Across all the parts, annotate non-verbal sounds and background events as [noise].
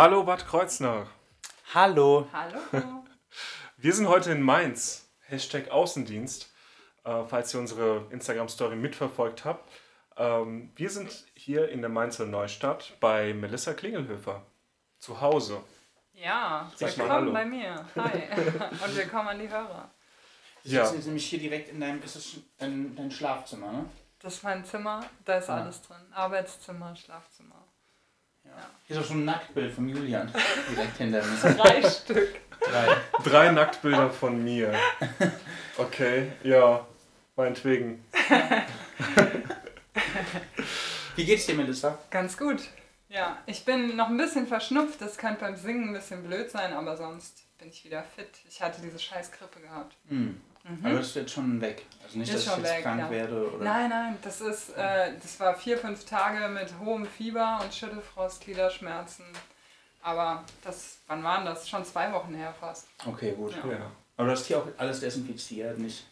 Hallo Bad Kreuznach. Hallo. Hallo. [laughs] Wir sind heute in Mainz. Hashtag Außendienst, äh, falls ihr unsere Instagram-Story mitverfolgt habt. Ähm, wir sind hier in der Mainzer Neustadt bei Melissa Klingelhöfer. Zu Hause. Ja, Sag willkommen Hallo. bei mir. Hi. [laughs] Und willkommen an die Hörer. Wir Ja. sitzen jetzt nämlich hier direkt in deinem, ist dein, dein Schlafzimmer, ne? Das ist mein Zimmer, da ist Ah. alles drin. Arbeitszimmer, Schlafzimmer. Hier ist auch schon ein Nacktbild von Julian direkt hinter mir. [laughs] Drei Stück. Drei. Drei Nacktbilder von mir. Okay, ja, meinetwegen. [laughs] Wie geht's dir, Melissa? Ganz gut. Ja, ich bin noch ein bisschen verschnupft. Das könnte beim Singen ein bisschen blöd sein, aber sonst bin ich wieder fit. Ich hatte diese scheiß Grippe gehabt. Hm. Aber das ist jetzt schon weg. Also nicht, Ist dass ich schon jetzt weg, krank ja. werde oder. Nein, nein, das ist, äh, das war vier, fünf Tage mit hohem Fieber und Schüttelfrost, Gliederschmerzen. Aber das, wann waren das? Schon zwei Wochen her fast. Okay, gut. Ja. Ja. Aber du hast hier auch alles desinfiziert, nicht?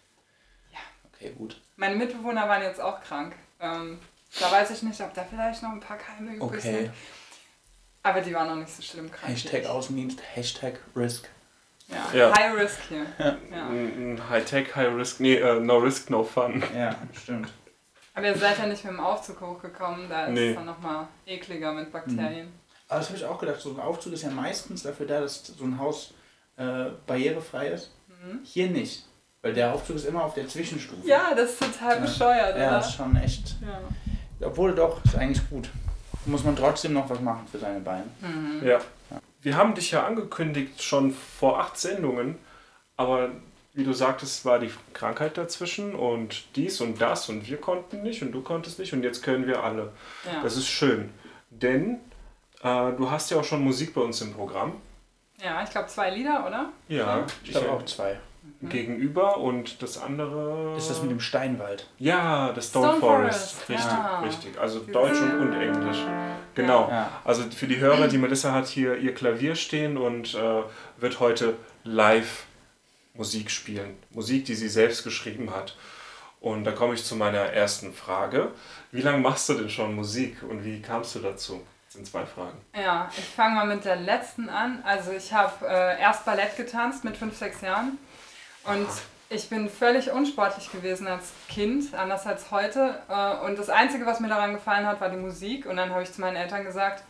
Ja. Okay, gut. Meine Mitbewohner waren jetzt auch krank. Ähm, da weiß ich nicht, ob da vielleicht noch ein paar Keime übrig Okay. sind. Aber die waren noch nicht so schlimm krank. Hashtag. Außendienst, Hashtag Risk. Ja. Ja. High Risk hier. Ja. Ein ein High-Tech, High-Risk, nee, äh, no risk, no fun. Ja, stimmt. Aber ihr seid ja nicht mit dem Aufzug hochgekommen, da ist Nee. es dann nochmal ekliger mit Bakterien. Aber das habe ich auch gedacht, so ein Aufzug ist ja meistens dafür da, dass so ein Haus äh, barrierefrei ist. Mhm. Hier nicht. Weil der Aufzug ist immer auf der Zwischenstufe. Ja, das ist total Ja. bescheuert, Ja, oder? das ist schon echt. Ja. Obwohl doch, ist eigentlich gut. Muss man trotzdem noch was machen für seine Beine. Mhm. Ja. Wir haben dich ja angekündigt schon vor acht Sendungen, aber wie du sagtest, war die Krankheit dazwischen und dies und das und wir konnten nicht und du konntest nicht und jetzt können wir alle. Ja. Das ist schön, denn äh, du hast ja auch schon Musik bei uns im Programm. ja, ich glaube zwei Lieder, oder? Ja, Ich glaube auch zwei. Gegenüber und das andere. Ist das mit dem Steinwald? Ja, das Stone, Stone Forest. Forest, Richtig, ja. richtig. Also Deutsch und, und Englisch. Genau. Ja. Also für die Hörer, die Melissa hat hier ihr Klavier stehen und äh, wird heute live Musik spielen. Musik, die sie selbst geschrieben hat. Und da komme ich zu meiner ersten Frage. Wie lange machst du denn schon Musik und wie kamst du dazu? Das sind zwei Fragen. Ja, ich fange mal mit der letzten an. Also ich habe äh, erst Ballett getanzt mit fünf, sechs Jahren und ich bin völlig unsportlich gewesen als Kind, anders als heute. Äh, und das Einzige, was mir daran gefallen hat, war die Musik. Und dann habe ich zu meinen Eltern gesagt,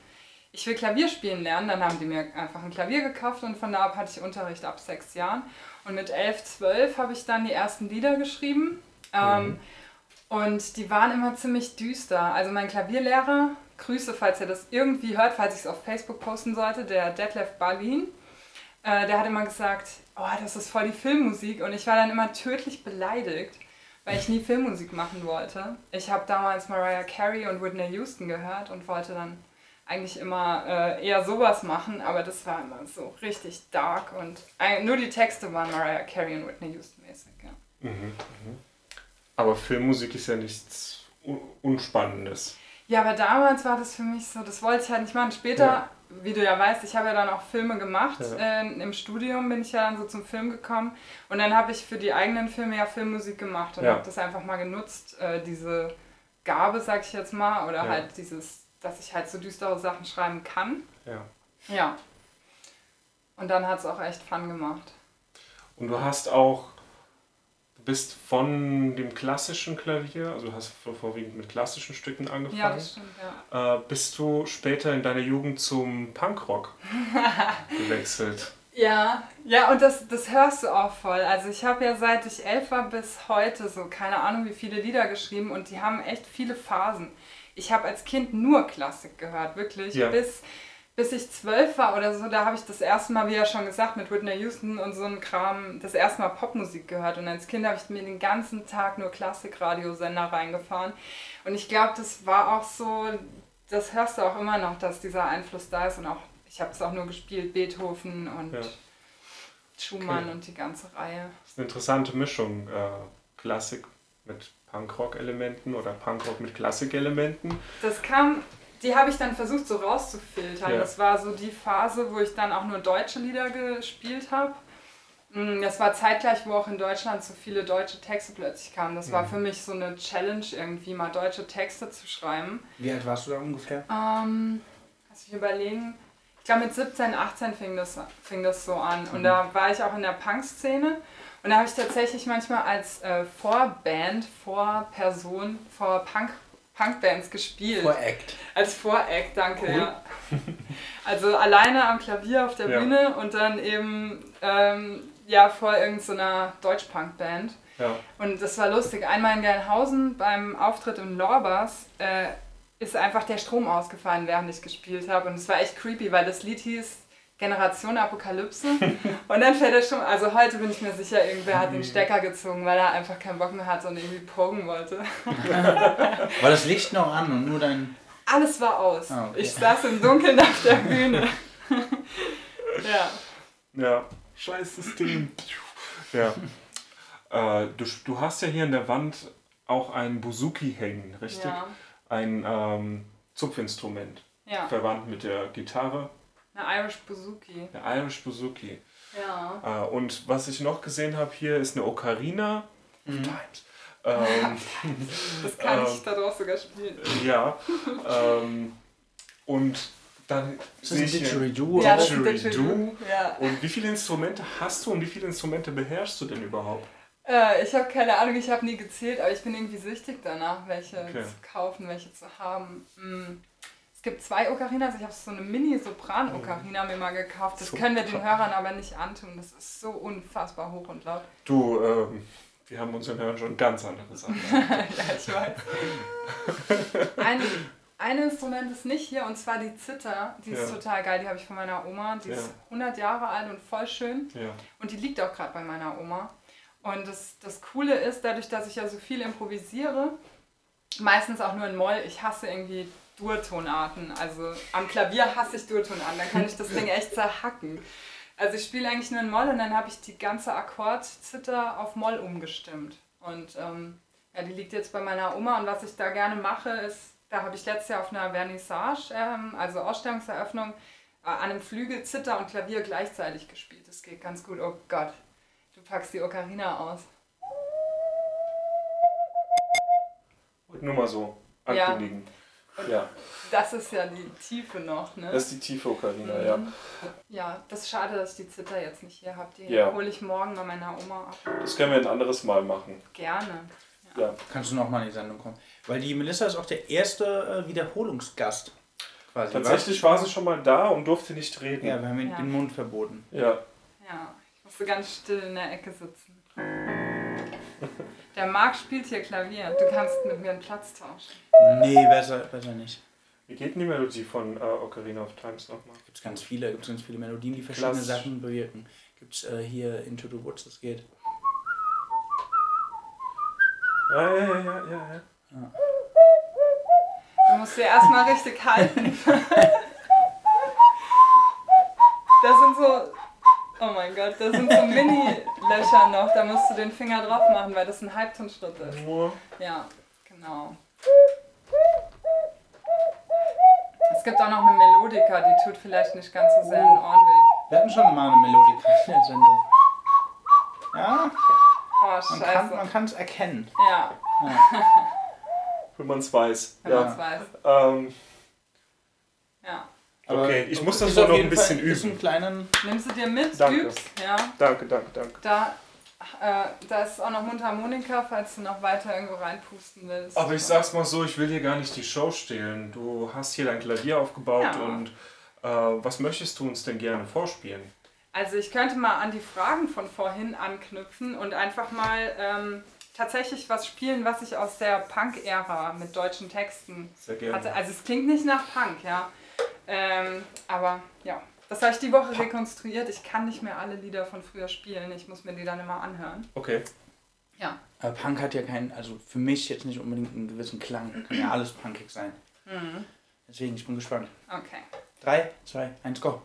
ich will Klavier spielen lernen. Dann haben die mir einfach ein Klavier gekauft und von da ab hatte ich Unterricht ab sechs Jahren. Und mit elf, zwölf habe ich dann die ersten Lieder geschrieben. Ähm, und die waren immer ziemlich düster. Also mein Klavierlehrer, Grüße, falls ihr das irgendwie hört, falls ich es auf Facebook posten sollte, der Detlef Berlin, äh, der hat immer gesagt, oh, das ist voll die Filmmusik. Und ich war dann immer tödlich beleidigt, weil ich nie Filmmusik machen wollte. Ich habe damals Mariah Carey und Whitney Houston gehört und wollte dann eigentlich immer äh, eher sowas machen, aber das war immer so richtig dark und äh, nur die Texte waren Mariah Carey und Whitney Houston mäßig. Ja. Aber Filmmusik ist ja nichts Un- Unspannendes. Ja, aber damals war das für mich so, das wollte ich halt nicht machen. Später, Ja. Wie du ja weißt, ich habe ja dann auch Filme gemacht. Ja. Äh, Im Studium bin ich ja dann so zum Film gekommen. Und dann habe ich für die eigenen Filme ja Filmmusik gemacht und Ja. habe das einfach mal genutzt, äh, diese Gabe, sag ich jetzt mal, oder Ja. halt dieses, dass ich halt so düstere Sachen schreiben kann. Ja. Ja. Und dann hat es auch echt Fun gemacht. Und du hast auch, bist von dem klassischen Klavier, also du hast vor- vorwiegend mit klassischen Stücken angefangen. Ja, das stimmt, ja. äh, bist du später in deiner Jugend zum Punkrock [laughs] gewechselt. Ja, ja, und das, das hörst du auch voll. Also ich habe ja seit ich elf war bis heute so keine Ahnung wie viele Lieder geschrieben und die haben echt viele Phasen. Ich habe als Kind nur Klassik gehört, wirklich. Ja. Bis, bis ich zwölf war oder so, da habe ich das erste Mal, wie ja schon gesagt, mit Whitney Houston und so einem Kram, das erste Mal Popmusik gehört. Und als Kind habe ich mir den ganzen Tag nur Klassikradiosender reingefahren. Und ich glaube, das war auch so, das hörst du auch immer noch, dass dieser Einfluss da ist und auch, ich habe es auch nur gespielt, Beethoven und Ja. Schumann Okay. und die ganze Reihe. Das ist eine interessante Mischung. Äh, Klassik mit Punkrock-Elementen oder Punkrock mit Klassik-Elementen. Das kam, die habe ich dann versucht so rauszufiltern. Ja. Das war so die Phase, wo ich dann auch nur deutsche Lieder gespielt habe. Mm, Das war zeitgleich, wo auch in Deutschland so viele deutsche Texte plötzlich kamen. Das war Mhm. für mich so eine Challenge, irgendwie mal deutsche Texte zu schreiben. Wie alt warst du da ungefähr? Ähm, lass mich überlegen. Ich glaube mit 17, 18 fing das, fing das so an. Und da war ich auch in der Punk-Szene. Und da habe ich tatsächlich manchmal als äh, Vorband, Vorperson, vor Punk, Punkbands gespielt. Vor-Act. Als Voreck, danke, ja. Also alleine am Klavier auf der Ja. Bühne und dann eben ähm, ja, vor irgendeiner Deutsch-Punk-Band. Ja. Und das war lustig. Einmal in Gelnhausen beim Auftritt in Lorbas äh, ist einfach der Strom ausgefallen, während ich gespielt habe. Und es war echt creepy, weil das Lied hieß Generation Apokalypse. und dann fällt er schon, also heute bin ich mir sicher, irgendwer hat den Stecker gezogen, weil er einfach keinen Bock mehr hatte und irgendwie pogen wollte. [laughs] War das Licht noch an und nur dein. Alles war aus. Ah, okay. Ich saß im Dunkeln auf der Bühne. [laughs] ja. Ja. Scheiß System. ja. Äh, du, du hast ja hier in der Wand auch ein Buzuki hängen, richtig? Ja. Ein ähm, Zupfinstrument. Ja. Verwandt mit der Gitarre. Eine Irish Buzuki. Der Irish Buzuki. Ja. Äh, und was ich noch gesehen habe hier ist eine Ocarina of Times. Ähm, [laughs] Das kann ich Ähm. da drauf sogar spielen. ja. Ähm, und dann sehe ein ich Didgeridoo? Ja, Didgeridoo. Ja. Und wie viele Instrumente hast du und wie viele Instrumente beherrschst du denn überhaupt? Äh, ich habe keine Ahnung, ich habe nie gezählt, aber ich bin irgendwie süchtig danach, welche Okay. zu kaufen, welche zu haben. Mm. Es gibt zwei Ocarinas, ich habe so eine Mini-Sopran-Ocarina mir mal gekauft. Das können wir den. Hörern aber nicht antun, das ist so unfassbar hoch und laut. Du, ähm, wir haben unseren Hörern schon ganz andere Sachen. [laughs] ja, ich weiß. Ein, ein Instrument ist nicht hier und zwar die Zither. Die ist Ja. total geil, die habe ich von meiner Oma. Die ist Ja. 100 Jahre alt und voll schön. ja. Und die liegt auch gerade bei meiner Oma. Und das, das Coole ist, dadurch, dass ich ja so viel improvisiere, meistens auch nur in Moll, ich hasse irgendwie Durtonarten. Also am Klavier hasse ich Durtonarten, dann kann ich das Ding echt zerhacken. Also ich spiele eigentlich nur in Moll und dann habe ich die ganze Akkordzither auf Moll umgestimmt. Und ähm, ja, die liegt jetzt bei meiner Oma und was ich da gerne mache, ist, da habe ich letztes Jahr auf einer Vernissage, ähm, also Ausstellungseröffnung, äh, an einem Flügel Zither und Klavier gleichzeitig gespielt. Das geht ganz gut. Oh Gott, du packst die Ocarina aus. Nur mal so Ja. Ankündigen. Ja, Das ist ja die Tiefe noch, ne? das ist die tiefe Ocarina, ja. Mhm. Ja, das ist schade, dass ich die Zither jetzt nicht hier habe. Die Ja. hole ich morgen bei meiner Oma ab. Das können wir ein anderes Mal machen. Gerne. Ja. Kannst du noch mal in die Sendung kommen? Weil die Melissa ist auch der erste äh, Wiederholungsgast. Quasi. Tatsächlich war sie schon mal da und durfte nicht was? reden. Ja, wir haben ihr Ja. den Mund verboten. Ja. Ja, ich musste ganz still in der Ecke sitzen. Der Marc spielt hier Klavier. Du kannst mit mir einen Platz tauschen. Nee, besser, besser nicht. Wie geht denn die Melodie von äh, Ocarina of Times nochmal? Gibt es ganz viele, gibt ganz viele Melodien, die verschiedene Klassisch. Sachen bewirken. Gibt es äh, hier Into the Woods, das geht. Ja, ja, ja, ja, ja. Du musst dir erstmal richtig halten. [laughs] Das sind so. Oh mein Gott, das sind so Mini-Löcher noch. Da musst du den Finger drauf machen, weil das ein Halbtonschritt ist. Nur. Ja, genau. Es gibt auch noch eine Melodika, die tut vielleicht nicht ganz so sehr in den Ohren weh. Wir hatten schon mal eine Melodie in der Sendung. Ja, Oh, man kann scheiße. es erkennen. Ja, Wenn man es weiß. wenn man Ja. es weiß. Ähm, Ja. Okay, ich muss das noch ein bisschen Fall, üben. einen kleinen, Nimm sie dir mit, Danke. übst. Ja, danke, danke, danke. da, äh, da ist auch noch Mundharmonika, falls du noch weiter irgendwo reinpusten willst. Aber ich sag's mal so, ich will hier gar nicht die Show stehlen. Du hast hier dein Klavier aufgebaut Ja. und äh, was möchtest du uns denn gerne vorspielen? Also ich könnte mal an die Fragen von vorhin anknüpfen und einfach mal ähm, tatsächlich was spielen, was ich aus der Punk-Ära mit deutschen Texten Sehr gerne. hatte. Also es klingt nicht nach Punk, ja. Ähm, aber ja, das habe ich die Woche rekonstruiert. Ich kann nicht mehr alle Lieder von früher spielen. Ich muss mir die dann immer anhören. Okay. Ja. aber Punk hat ja keinen, also für mich jetzt nicht unbedingt einen gewissen Klang. Kann ja alles punkig sein. Mhm. Deswegen, ich bin gespannt. Okay. 3, 2, 1, go.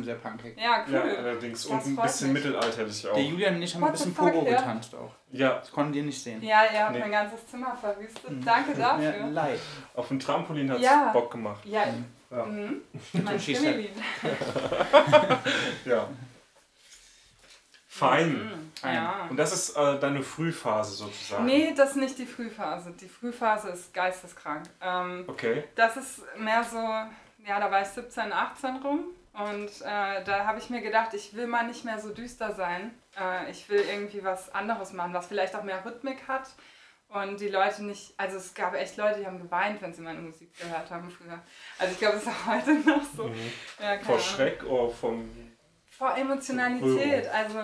Trotzdem sehr punkig. Ja, Ja, cool. allerdings. Das Und ein bisschen mich. mittelalterlich auch. Der Julian und ich haben ein What the bisschen fuck, Pogo ja. getanzt auch. Ja, Das konnten die nicht sehen. Ja, ihr habt Nee. mein ganzes Zimmer verwüstet. Danke dafür. Ja, leid. auf dem Trampolin hat es Ja. Bock gemacht. Ja, Ja. mhm. [laughs] mein. Stimmelied. [laughs] Ja. Fein. Mhm. Ja. Und das ist äh, deine Frühphase sozusagen. Nee, das ist nicht die Frühphase. Die Frühphase ist geisteskrank. Ähm, Okay. das ist mehr so, ja, da war ich 17, 18 rum. Und äh, da habe ich mir gedacht, ich will mal nicht mehr so düster sein. Äh, ich will irgendwie was anderes machen, was vielleicht auch mehr Rhythmik hat. Und die Leute nicht, also es gab echt Leute, die haben geweint, wenn sie meine Musik gehört haben früher. Also ich glaube, das ist auch heute [laughs] noch so. Mhm. Ja, Vor Ahnung. Schreck oder vom. Vor Emotionalität. Also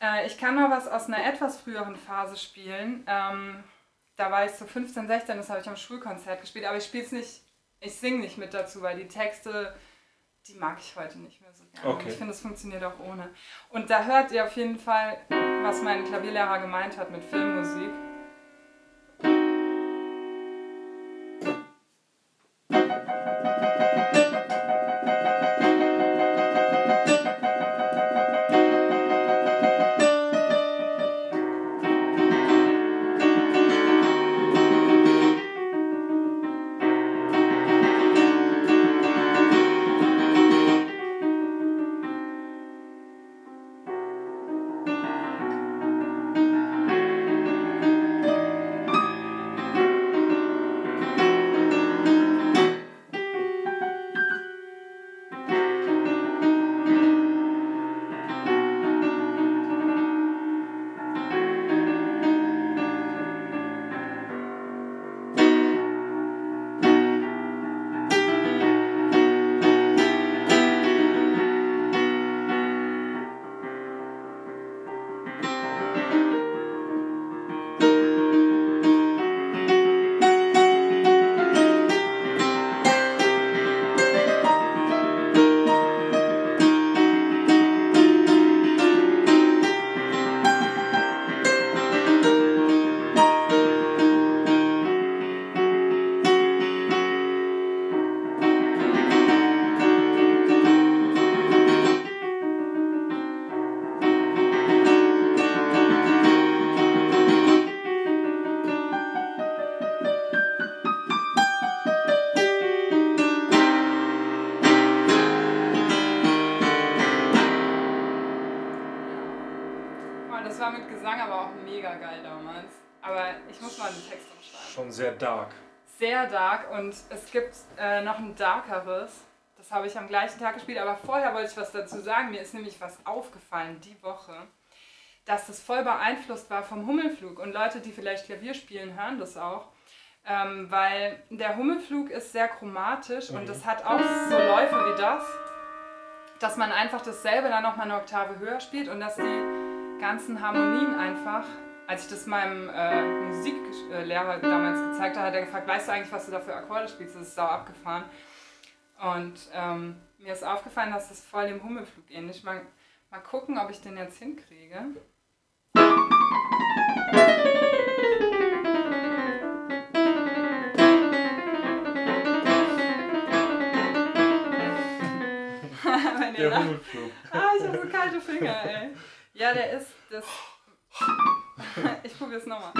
äh, ich kann mal was aus einer etwas früheren Phase spielen. Ähm, da war ich so 15, 16, das habe ich am Schulkonzert gespielt, aber ich spiele es nicht, ich singe nicht mit dazu, weil die Texte, die mag ich heute nicht mehr so gerne. Okay. Ich finde, es funktioniert auch ohne. Und da hört ihr auf jeden Fall, was mein Klavierlehrer gemeint hat mit Filmmusik. Und es gibt äh, noch ein darkeres. Das habe ich am gleichen Tag gespielt, aber vorher wollte ich was dazu sagen. Mir ist nämlich was aufgefallen die Woche, dass das voll beeinflusst war vom Hummelflug. Und Leute, die vielleicht Klavier spielen, hören das auch. Ähm, weil der Hummelflug ist sehr chromatisch und das hat auch so Läufe wie das, dass man einfach dasselbe dann nochmal eine Oktave höher spielt und dass die ganzen Harmonien einfach als ich das meinem äh, Musiklehrer damals gezeigt habe, hat er gefragt, weißt du eigentlich, was du da für Akkorde spielst? Das ist sau abgefahren. Und ähm, mir ist aufgefallen, dass das voll dem Hummelflug ähnlich. Mal, mal gucken, ob ich den jetzt hinkriege. [laughs] Der. Hummelflug. Ah, ich habe so kalte Finger, ey. Ja, der ist das. [laughs] [laughs] Ich probiere es nochmal.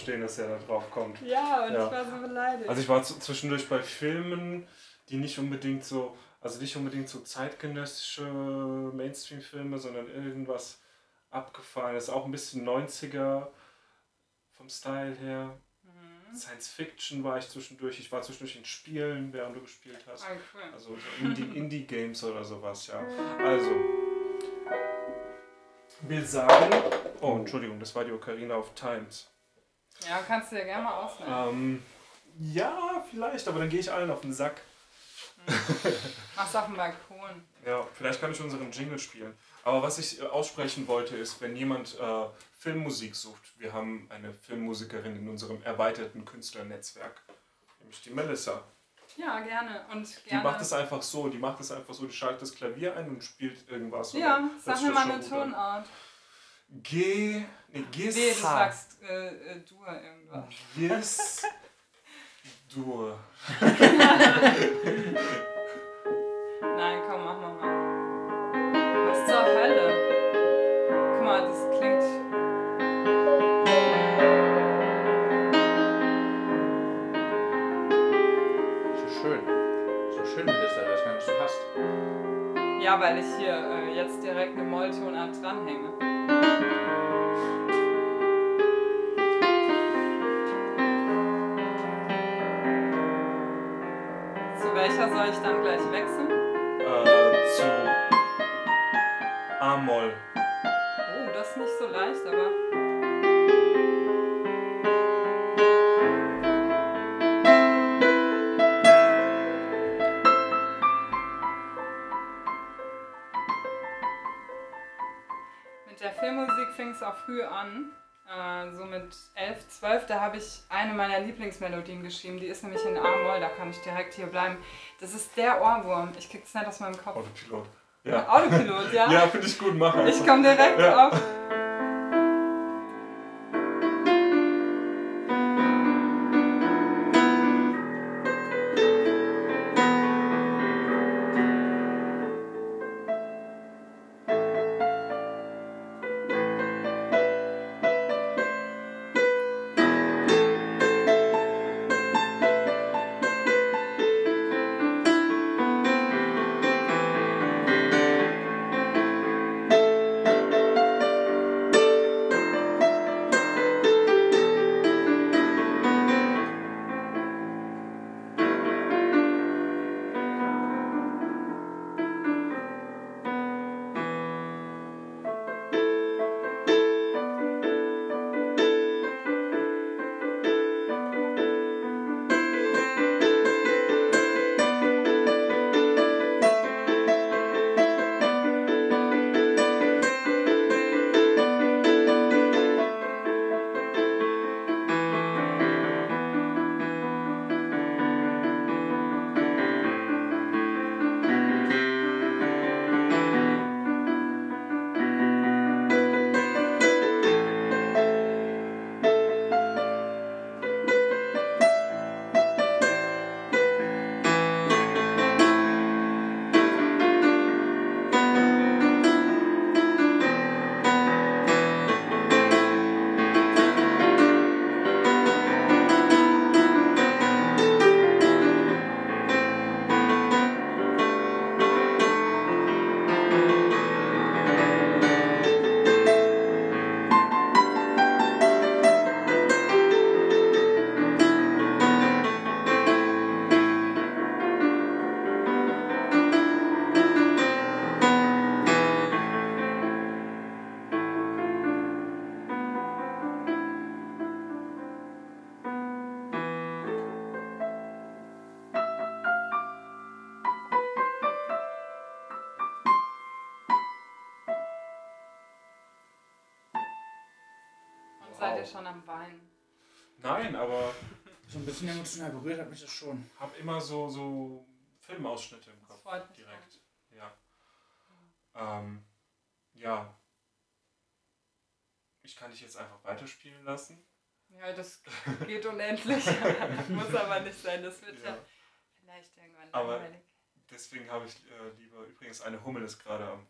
Verstehen, dass er da drauf kommt. Ja, und Ja. ich war so beleidigt. Also ich war zwischendurch bei Filmen, die nicht unbedingt so, also nicht unbedingt so zeitgenössische Mainstream-Filme, sondern irgendwas abgefahrenes, auch ein bisschen 90er vom Style her. mhm. Science Fiction war ich zwischendurch, ich war zwischendurch in Spielen, während du gespielt hast. Ah. Also so Indie- [laughs] Indie-Games oder sowas, ja. Also, will sagen, oh Entschuldigung, das war die Ocarina of Times. Ja, kannst du dir gerne mal ausnehmen. Ähm, ja, vielleicht, aber dann gehe ich allen auf den Sack. Mach's auf dem Balkon. Ja, vielleicht kann ich unseren Jingle spielen. Aber was ich äh, aussprechen wollte, ist, wenn jemand äh, Filmmusik sucht, wir haben eine Filmmusikerin in unserem erweiterten Künstlernetzwerk, nämlich die Melissa. Ja, gerne. Und Die gerne. macht es einfach so, die macht es einfach so, die schaltet das Klavier ein und spielt irgendwas. ja, sag mir mal eine gut an. G, nee, Gis, Nee, du sagst äh, äh, du irgendwas. Gis, [laughs] Dur. Nein, komm, mach mal mal. Was zur Hölle? Guck mal, das klingt. So schön. So schön, Melissa, das gar nicht so hast. Ja, weil ich hier äh, jetzt direkt eine Molltonart dranhänge. Soll ich dann gleich wechseln? Äh, zu A-Moll. Oh, das ist nicht so leicht, aber. Mit der Filmmusik fing es auch früh an. Äh, so mit 11, 12, da habe ich eine meiner Lieblingsmelodien geschrieben. Die ist nämlich in A-Moll, da kann ich direkt hier bleiben. Das ist der Ohrwurm. Ich krieg's nicht aus meinem Kopf. Autopilot. Ja, Autopilot, ja? [laughs] ja finde ich gut, mach Ich komme direkt Ja. auf. Ihr schon am Weinen? Nein, aber So ein bisschen emotional berührt hat mich das schon. hab immer so, so Filmausschnitte im Das Kopf. freut mich. Direkt. Ja. Ähm, ja. Ich kann dich jetzt einfach weiterspielen lassen. Ja, das geht unendlich. [laughs] Muss aber nicht sein, das wird ja, Ja. vielleicht irgendwann Aber- langweilig. Deswegen habe ich äh, lieber, übrigens eine Hummel ist gerade am,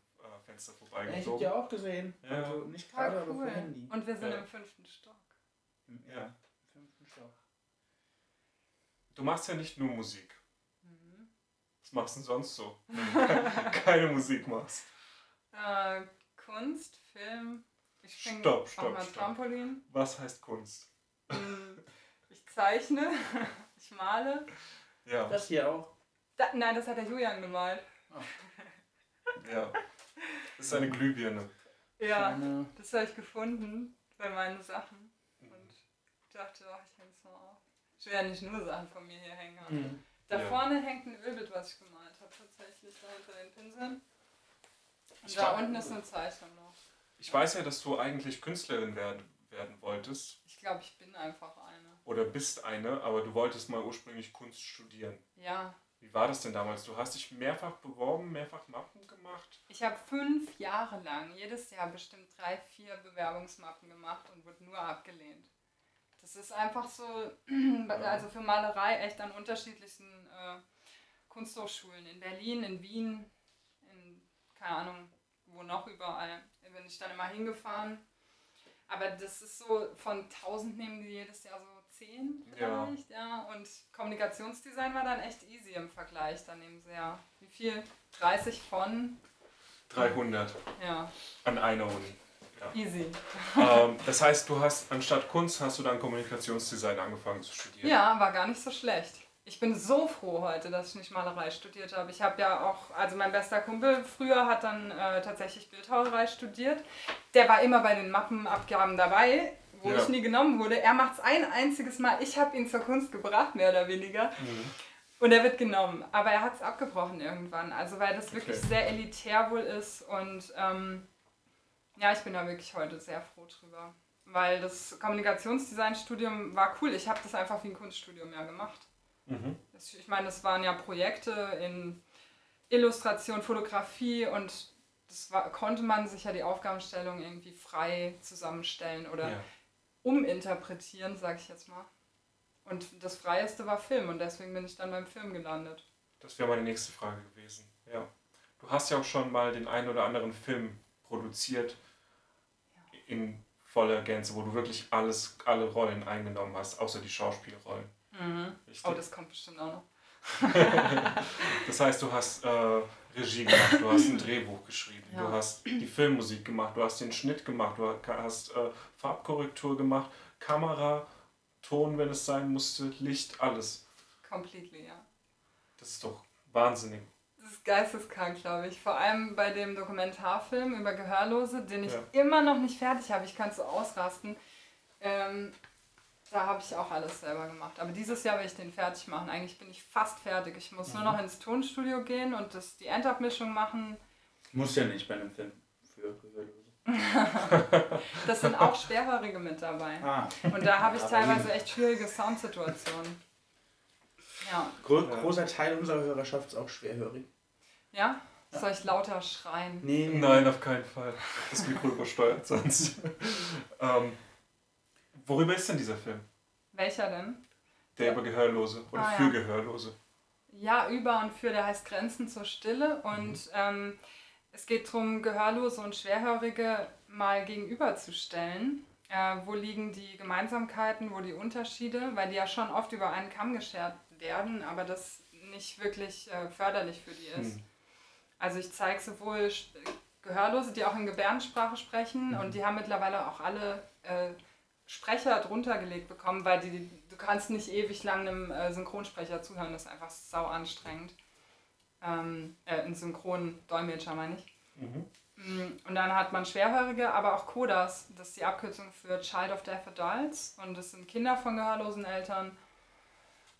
Fenster Ja, ich hab die auch gesehen. Ja. Also nicht Voll gerade, aber cool. für Handy. Und wir sind Ja. im fünften Stock. Im, Ja. ja. im fünften Stock. Du machst ja nicht nur Musik. Mhm. Was machst du denn sonst so, wenn du [laughs] keine Musik machst? Äh, Kunst, Film. Ich springe Stopp, auf stopp, mal stopp. Trampolin. Was heißt Kunst? Mm, Ich zeichne. [laughs] Ich male. Ja, Das hier auch. Da, nein, das hat der Julian gemalt. ja. Das ist eine Glühbirne. Ja, Kleine- das habe ich gefunden bei meinen Sachen. Und dachte, ach, ich hänge es mal auf. Ich will ja nicht nur Sachen von mir hier hängen. Mhm. Da Ja. vorne hängt ein Ölbild, was ich gemalt habe, tatsächlich, da unter den Pinseln. Und Ich da unten ist eine Zeichnung noch. Ich weiß ja, dass du eigentlich Künstlerin werden, werden wolltest. Ich glaube, ich bin einfach eine. Oder bist eine, aber du wolltest mal ursprünglich Kunst studieren. Ja, Wie war das denn damals? Du hast dich mehrfach beworben, mehrfach Mappen gemacht? ich habe fünf Jahre lang jedes Jahr bestimmt drei, vier Bewerbungsmappen gemacht und wurde nur abgelehnt. Das ist einfach so, [clears throat] also für Malerei echt an unterschiedlichsten äh, Kunsthochschulen. In Berlin, in Wien, in keine Ahnung, wo noch überall. Bin ich dann immer hingefahren. Aber das ist so, von 1000 nehmen die jedes Jahr so 10 Ja. vielleicht, ja. Und Kommunikationsdesign war dann echt easy im Vergleich. Dann nehmen sie ja, wie viel? 30 von, 300 ja, an einer Uni. easy. ähm, das heißt, du hast anstatt Kunst hast du dann Kommunikationsdesign angefangen zu studieren. Ja, war gar nicht so schlecht. Ich bin so froh heute, dass ich nicht Malerei studiert habe. Ich habe ja auch, also mein bester Kumpel früher hat dann äh, tatsächlich Bildhauerei studiert. Der war immer bei den Mappenabgaben dabei, wo Ja. ich nie genommen wurde. Er macht es ein einziges Mal. Ich habe ihn zur Kunst gebracht, mehr oder weniger. Mhm. Und er wird genommen. Aber er hat es abgebrochen irgendwann. Also weil das wirklich Okay. sehr elitär wohl ist. Und ähm, ja, ich bin da wirklich heute sehr froh drüber. Weil das Kommunikationsdesign-Studium war cool. Ich habe das einfach wie ein Kunststudium ja gemacht. Mhm. Ich meine, das waren ja Projekte in Illustration, Fotografie und das war, konnte man sich ja die Aufgabenstellung irgendwie frei zusammenstellen oder Ja. Uminterpretieren, sag ich jetzt mal. Und das Freieste war Film und deswegen bin ich dann beim Film gelandet. Das wäre meine nächste Frage gewesen. Ja. Du hast ja auch schon mal den einen oder anderen Film produziert in voller Gänze, wo du wirklich alles, alle Rollen eingenommen hast, außer die Schauspielrollen. Richtig? Oh, das kommt bestimmt auch noch. [laughs] Das heißt, du hast äh, Regie gemacht, du hast ein [clears throat] Drehbuch geschrieben, Ja. du hast die Filmmusik gemacht, du hast den Schnitt gemacht, du hast äh, Farbkorrektur gemacht, Kamera, Ton, wenn es sein musste, Licht, alles. Completely, ja. Das ist doch wahnsinnig. Das ist geisteskrank, glaube ich. Vor allem bei dem Dokumentarfilm über Gehörlose, den ich Ja. immer noch nicht fertig habe. Ich kann so ausrasten. Ähm, da habe ich auch alles selber gemacht. Aber dieses Jahr will ich den fertig machen. Eigentlich bin ich fast fertig. Ich muss nur noch ins Tonstudio gehen und das, die Endabmischung machen. Muss ja nicht bei einem Film für Gehörlose. [laughs] Das sind auch Schwerhörige mit dabei. Ah, Und da habe ich [laughs] teilweise eben. echt schwierige Soundsituationen. Ja. gro großer Teil unserer Hörerschaft ist auch schwerhörig. Ja? Soll ich lauter schreien? Nee, Nein, auf keinen Fall. Das Mikro übersteuert sonst. [laughs] ähm, worüber ist denn dieser Film? Welcher denn? Der über Gehörlose oder Ah, für ja. Gehörlose. Ja, über und für, der heißt Grenzen zur Stille. Und ähm, es geht darum, Gehörlose und Schwerhörige mal gegenüberzustellen. Äh, wo liegen die Gemeinsamkeiten, wo die Unterschiede, weil die ja schon oft über einen Kamm geschert werden, aber das nicht wirklich äh, förderlich für die ist. Hm. Also ich zeige sowohl Gehörlose, die auch in Gebärdensprache sprechen und die haben mittlerweile auch alle äh, Sprecher drunter gelegt bekommen, weil die, du kannst nicht ewig lang einem äh, Synchronsprecher zuhören, das ist einfach sau anstrengend. Ähm, äh, ein Synchrondolmetscher meine ich. Mhm. Mm, Und dann hat man Schwerhörige, aber auch CODAS, das ist die Abkürzung für Child of Deaf Adults und das sind Kinder von gehörlosen Eltern.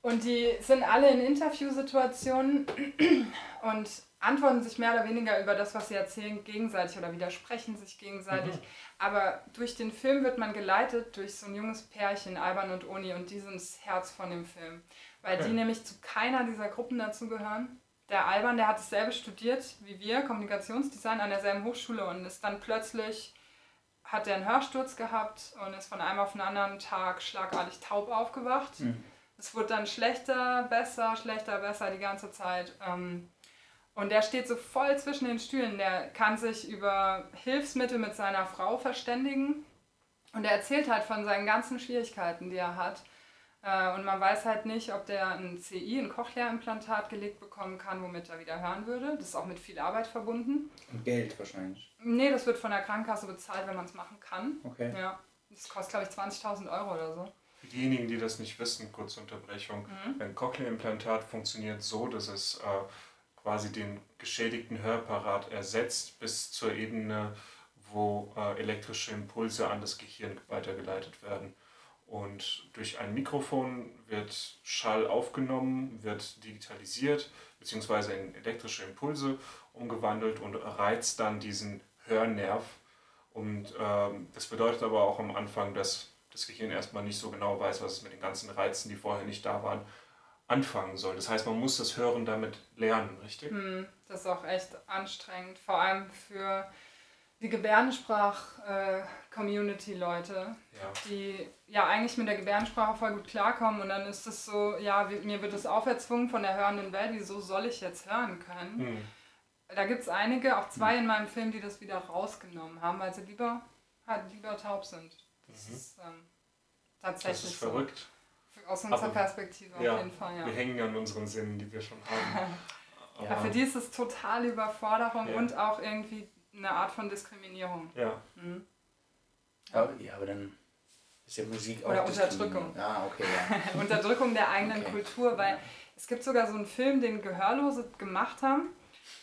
Und die sind alle in Interviewsituationen [clears throat] und antworten sich mehr oder weniger über das, was sie erzählen, gegenseitig oder widersprechen sich gegenseitig. Aber durch den Film wird man geleitet durch so ein junges Pärchen, Alban und Oni, und die sind das Herz von dem Film. Weil die Okay. nämlich zu keiner dieser Gruppen dazugehören. Der Alban, der hat dasselbe studiert wie wir, Kommunikationsdesign an derselben Hochschule und ist dann plötzlich, hat er einen Hörsturz gehabt und ist von einem auf den anderen Tag schlagartig taub aufgewacht. Mhm. Es wurde dann schlechter, besser, schlechter, besser die ganze Zeit. Ähm, Und der steht so voll zwischen den Stühlen. Der kann sich über Hilfsmittel mit seiner Frau verständigen. Und er erzählt halt von seinen ganzen Schwierigkeiten, die er hat. Äh, Und man weiß halt nicht, ob der ein CI, ein Cochlea-Implantat gelegt bekommen kann, womit er wieder hören würde. Das ist auch mit viel Arbeit verbunden. Und Geld wahrscheinlich. Nee, das wird von der Krankenkasse bezahlt, wenn man es machen kann. Okay. Ja, das kostet, glaube ich, 20.000 Euro oder so. Für diejenigen, die das nicht wissen, kurze Unterbrechung. Ein Cochlea-Implantat funktioniert so, dass es äh, quasi den geschädigten Hörapparat ersetzt bis zur Ebene, wo äh, elektrische Impulse an das Gehirn weitergeleitet werden. Und durch ein Mikrofon wird Schall aufgenommen, wird digitalisiert bzw. in elektrische Impulse umgewandelt und reizt dann diesen Hörnerv. Und ähm, das bedeutet aber auch am Anfang, dass das Gehirn erstmal nicht so genau weiß, was es mit den ganzen Reizen, die vorher nicht da waren, anfangen soll. Das heißt, man muss das Hören damit lernen, richtig? Hm, das ist auch echt anstrengend, vor allem für die Gebärdensprach-Community-Leute, Ja. die ja eigentlich mit der Gebärdensprache voll gut klarkommen und dann ist es so, ja, mir wird es auferzwungen von der hörenden Welt, wieso soll ich jetzt hören können? Hm. Da gibt es einige, auch zwei in meinem Film, die das wieder rausgenommen haben, weil sie lieber, halt lieber taub sind. Das ist ähm, tatsächlich Das ist so. Aus unserer Aber- Perspektive auf Ja, jeden Fall, ja. wir hängen an unseren Sinnen, die wir schon haben. [laughs] Ja, für die ist es total Überforderung Ja. und auch irgendwie eine Art von Diskriminierung. Ja, Mhm. Aber, ja, aber dann ist ja Musik auch Oder. Unterdrückung. Ah, okay, ja. [laughs] Unterdrückung der eigenen Okay. Kultur, weil es gibt sogar so einen Film, den Gehörlose gemacht haben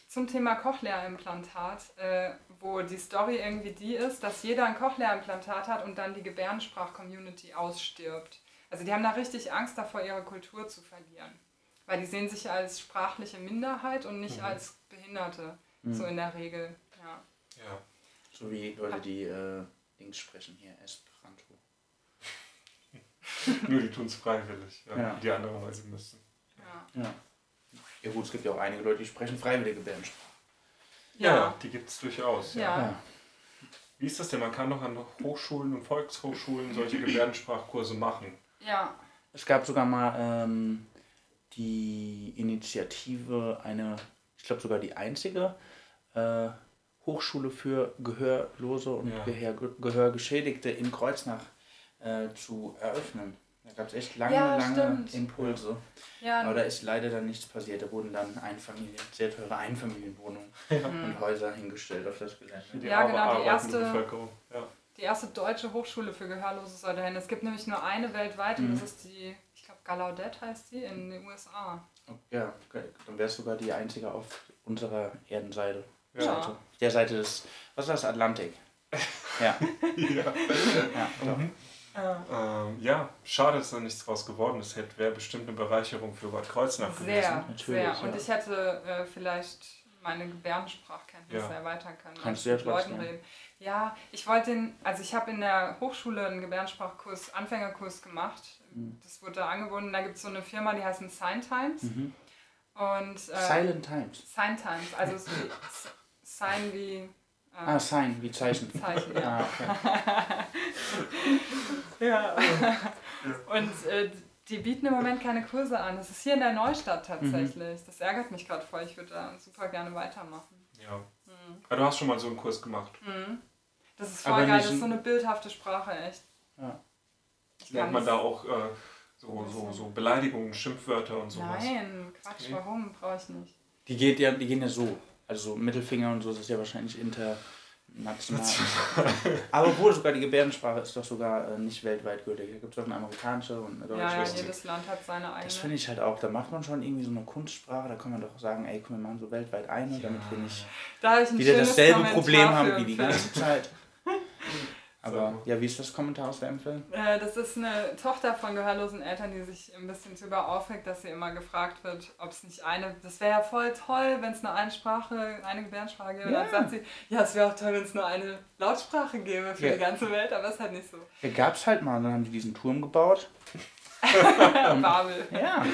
zum Thema Cochlea-Implantat, äh, wo die Story irgendwie die ist, dass jeder ein Cochlea-Implantat hat und dann die Gebärdensprach-Community ausstirbt. Also die haben da richtig Angst davor, ihre Kultur zu verlieren. Weil die sehen sich als sprachliche Minderheit und nicht Mhm. als Behinderte, so in der Regel. Ja. ja. So wie Leute, die äh, Dings sprechen hier, Esperanto. [laughs] Nur die tun es freiwillig. Ja. Ja. Die anderen, weil sie müssen. Ja. Ja. Ja gut, es gibt ja auch einige Leute, die sprechen freiwillige Gebärdensprache. Ja. die gibt es durchaus. Ja. Ja. Ja. Wie ist das denn? Man kann doch an Hochschulen und Volkshochschulen solche Gebärdensprachkurse machen. Ja. Es gab sogar mal ähm, die Initiative, eine, ich glaube sogar die einzige äh, Hochschule für Gehörlose und Ja. Gehör, Gehörgeschädigte in Kreuznach äh, zu eröffnen. Da gab es echt lange, Ja, lange stimmt. Impulse. Ja, Aber da ist leider dann nichts passiert. Da wurden dann Einfamilien, sehr teure Einfamilienwohnungen und Häuser hingestellt auf das Gelände. Die Ja, genau, die erste- Bevölkerung. Ja. Die erste deutsche Hochschule für Gehörlose soll dahin. Es gibt nämlich nur eine weltweit und Mhm. das ist die, ich glaube, Gallaudet heißt die, in den USA. Ja, dann wäre es sogar die einzige auf unserer Erdenseite. Ja. Seite. Der Seite des, was ist das, Atlantik? [laughs] Ja, Ja. ja, doch. Ähm, ja, schade, dass da nichts draus geworden ist. Hätte wäre bestimmt eine Bereicherung für Bad Kreuznach gewesen. Sehr, Natürlich, sehr. Und ich hätte äh, vielleicht meine Gebärdensprachkenntnisse Ja. erweitern können. Kannst und du ja mit Leuten trotzdem. reden. Ja, ich wollte den, also ich habe in der Hochschule einen Gebärdensprachkurs, Anfängerkurs gemacht. Mhm. Das wurde da angeboten. Da gibt es so eine Firma, die heißt Sign Times. Mhm. Und, äh, Silent Times. Sign Times, also ist wie, Sign wie äh, Ah, Sign, wie Zeichen. Zeichen, ja. Ah, okay. [laughs] Ja. Und äh, die bieten im Moment keine Kurse an. Das ist hier in der Neustadt tatsächlich. Das ärgert mich gerade voll. Ich würde da super gerne weitermachen. Ja. Aber du hast schon mal so einen Kurs gemacht. Mhm. Das ist voll Aber geil. Das ist so eine bildhafte Sprache, echt. Ja. Ich Lernt man da auch äh, so, so, so Beleidigungen, Schimpfwörter und sowas? Nein, Quatsch, Nee. warum? Brauche ich nicht. Die, geht ja, die gehen ja so. Also so Mittelfinger und so, das ist ja wahrscheinlich international. [laughs] Aber obwohl sogar die Gebärdensprache ist doch sogar äh, nicht weltweit gültig. Da gibt es auch eine amerikanische und eine deutsche. Ja, ja, jedes Land hat seine eigene. Das finde ich halt auch, da macht man schon irgendwie so eine Kunstsprache, da kann man doch sagen, ey, komm, wir machen so weltweit eine, damit wir nicht da wieder dasselbe Kommentar Problem haben wie die ganze Zeit. [laughs] Aber ja, wie ist das Kommentar aus dem Film? Äh, Das ist eine Tochter von gehörlosen Eltern, die sich ein bisschen darüber aufregt, dass sie immer gefragt wird, ob es nicht eine, das wäre ja voll toll, wenn es nur eine Sprache, eine Gebärdensprache gäbe. Und Ja. dann sagt sie, ja, es wäre auch toll, wenn es nur eine Lautsprache gäbe für Ja. die ganze Welt, aber es ist halt nicht so. Ja, gab's halt mal, und dann haben die diesen Turm gebaut. [laughs] Babel. Ja, Ja.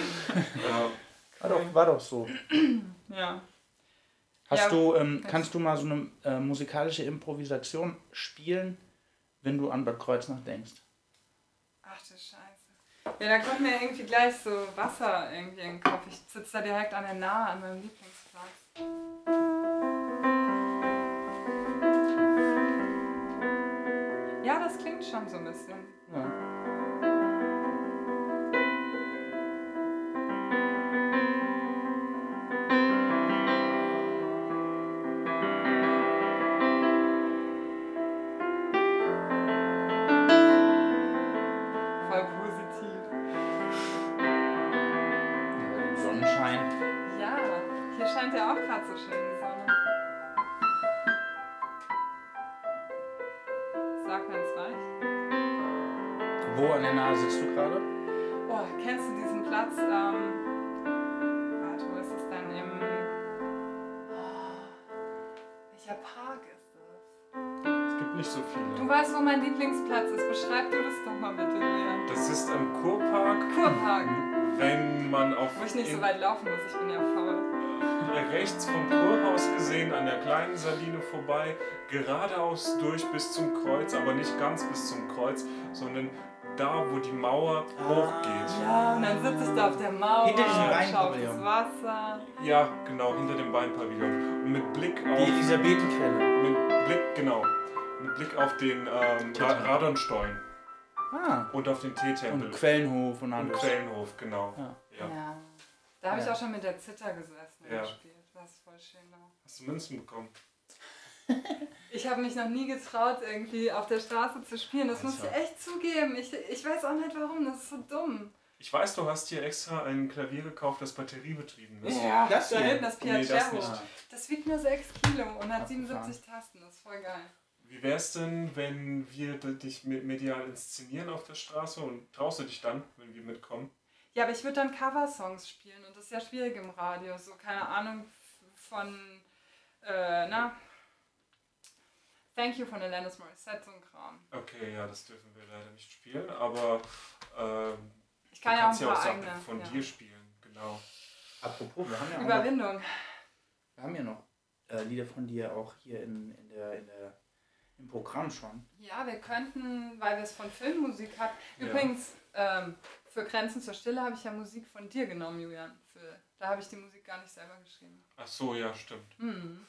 war doch, war doch so. Ja. Hast Ja. du, ähm, kannst du mal so eine äh, musikalische Improvisation spielen, wenn du an Bad Kreuznach denkst? Ach du Scheiße. Ja, da kommt mir irgendwie gleich so Wasser irgendwie in den Kopf. Ich sitze da direkt an der Nahe, an meinem Lieblingsfilm. Platz. Ja, das klingt schon so ein bisschen. Ja. Kurpark, Kurpark. wenn man auf Wo ich nicht so weit laufen muss, ich bin ja faul. rechts vom Kurhaus gesehen, an der kleinen Saline vorbei, geradeaus durch bis zum Kreuz, aber nicht ganz bis zum Kreuz, sondern da, wo die Mauer hochgeht. Ja, und dann sitze ich da auf der Mauer, Hinter diesem Weinpavillon. das Wasser. Ja, genau, hinter dem Weinpavillon. Und mit Blick auf. Die Elisabethenquelle. Mit Blick, genau. Mit Blick auf den ähm, Ra Radonstollen Ah. und auf den Teetempel. Und Quellenhof und Und alles. Quellenhof, genau. Ja. Ja. Ja. Da habe ich auch schon mit der Zither gesessen und Ja. gespielt. Das ist voll schön. da. Hast du Münzen bekommen? [laughs] Ich habe mich noch nie getraut, irgendwie auf der Straße zu spielen. Das muss ich Alter. echt zugeben. Ich, ich weiß auch nicht warum. Das ist so dumm. Ich weiß, du hast hier extra ein Klavier gekauft, das batteriebetrieben ist. Ja, Das da hier? hinten, das Nee, das Piacero. nicht. das, wiegt nur 6 Kilo und hat Abgefahren. 77 Tasten. Das ist voll geil. Wie wär's denn, wenn wir dich me- medial inszenieren auf der Straße und traust du dich dann, wenn wir mitkommen? Ja, aber ich würde dann Coversongs spielen und das ist ja schwierig im Radio. So, keine Ahnung, von, äh, na, Thank You von Alanis Morissette, so ein Kram. Okay, ja, das dürfen wir leider nicht spielen, aber ähm, Ich kann du ja auch ja paar auch Sachen eigene. von ja. dir spielen, genau. Apropos, wir haben ja auch noch, Überwindung. wir haben ja noch äh, Lieder von dir auch hier in, in der, in der, im Programm schon. Ja, wir könnten, weil wir es von Filmmusik hatten. Ja. Übrigens, ähm, für Grenzen zur Stille habe ich ja Musik von dir genommen, Julian. Für, da habe ich die Musik gar nicht selber geschrieben. Ach so, ja, stimmt. Hm.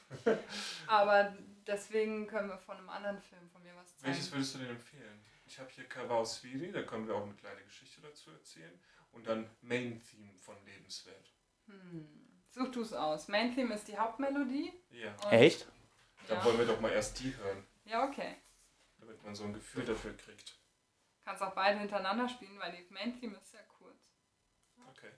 Aber deswegen können wir von einem anderen Film von mir was zeigen. Welches würdest du denn empfehlen? Ich habe hier Kavaus Viri, da können wir auch eine kleine Geschichte dazu erzählen. Und dann Main Theme von Lebenswert. Such du es aus. Main Theme ist die Hauptmelodie. Ja, Echt? dann Ja. wollen wir doch mal erst die hören, ja, okay. damit man so ein Gefühl dafür kriegt. Kannst auch beide hintereinander spielen, weil die Main Theme ist sehr kurz. Okay.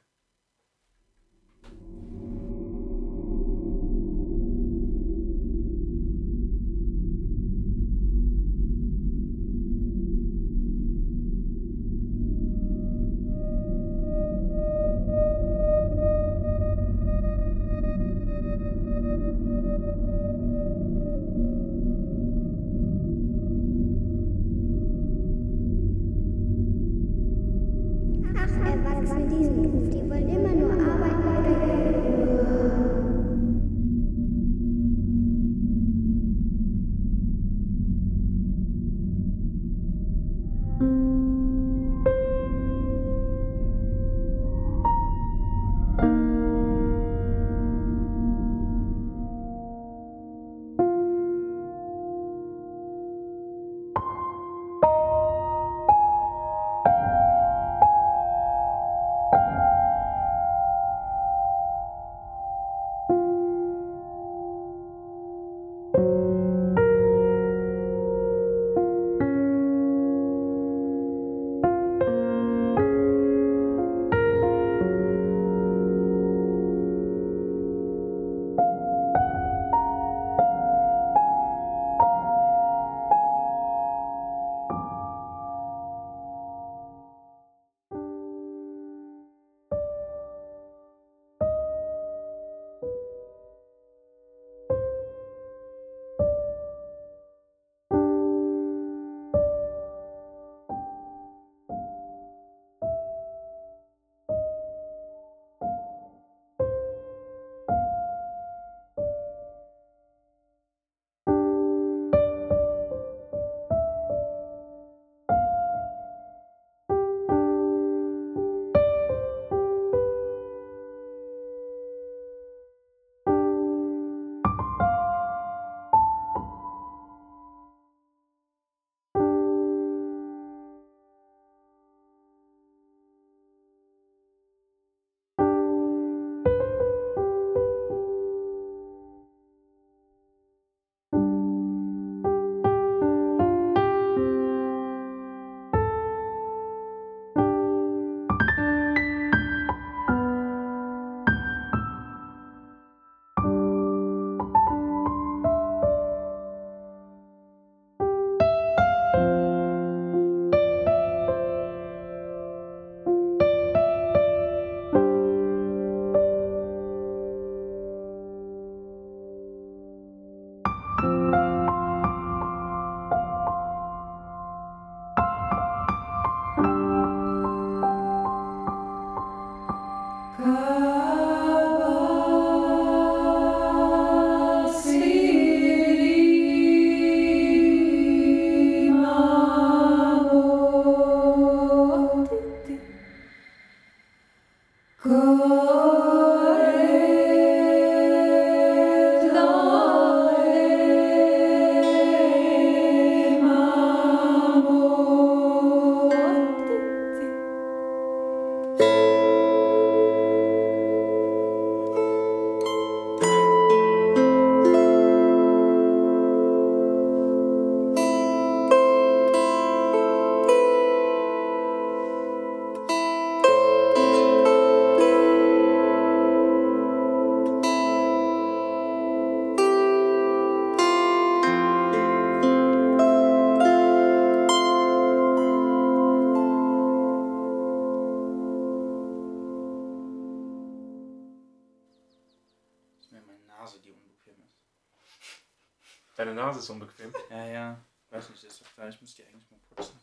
Nase ist unbequem. [laughs] Ja, ja. Weiß nicht, ist doch klar, ich muss die eigentlich mal putzen.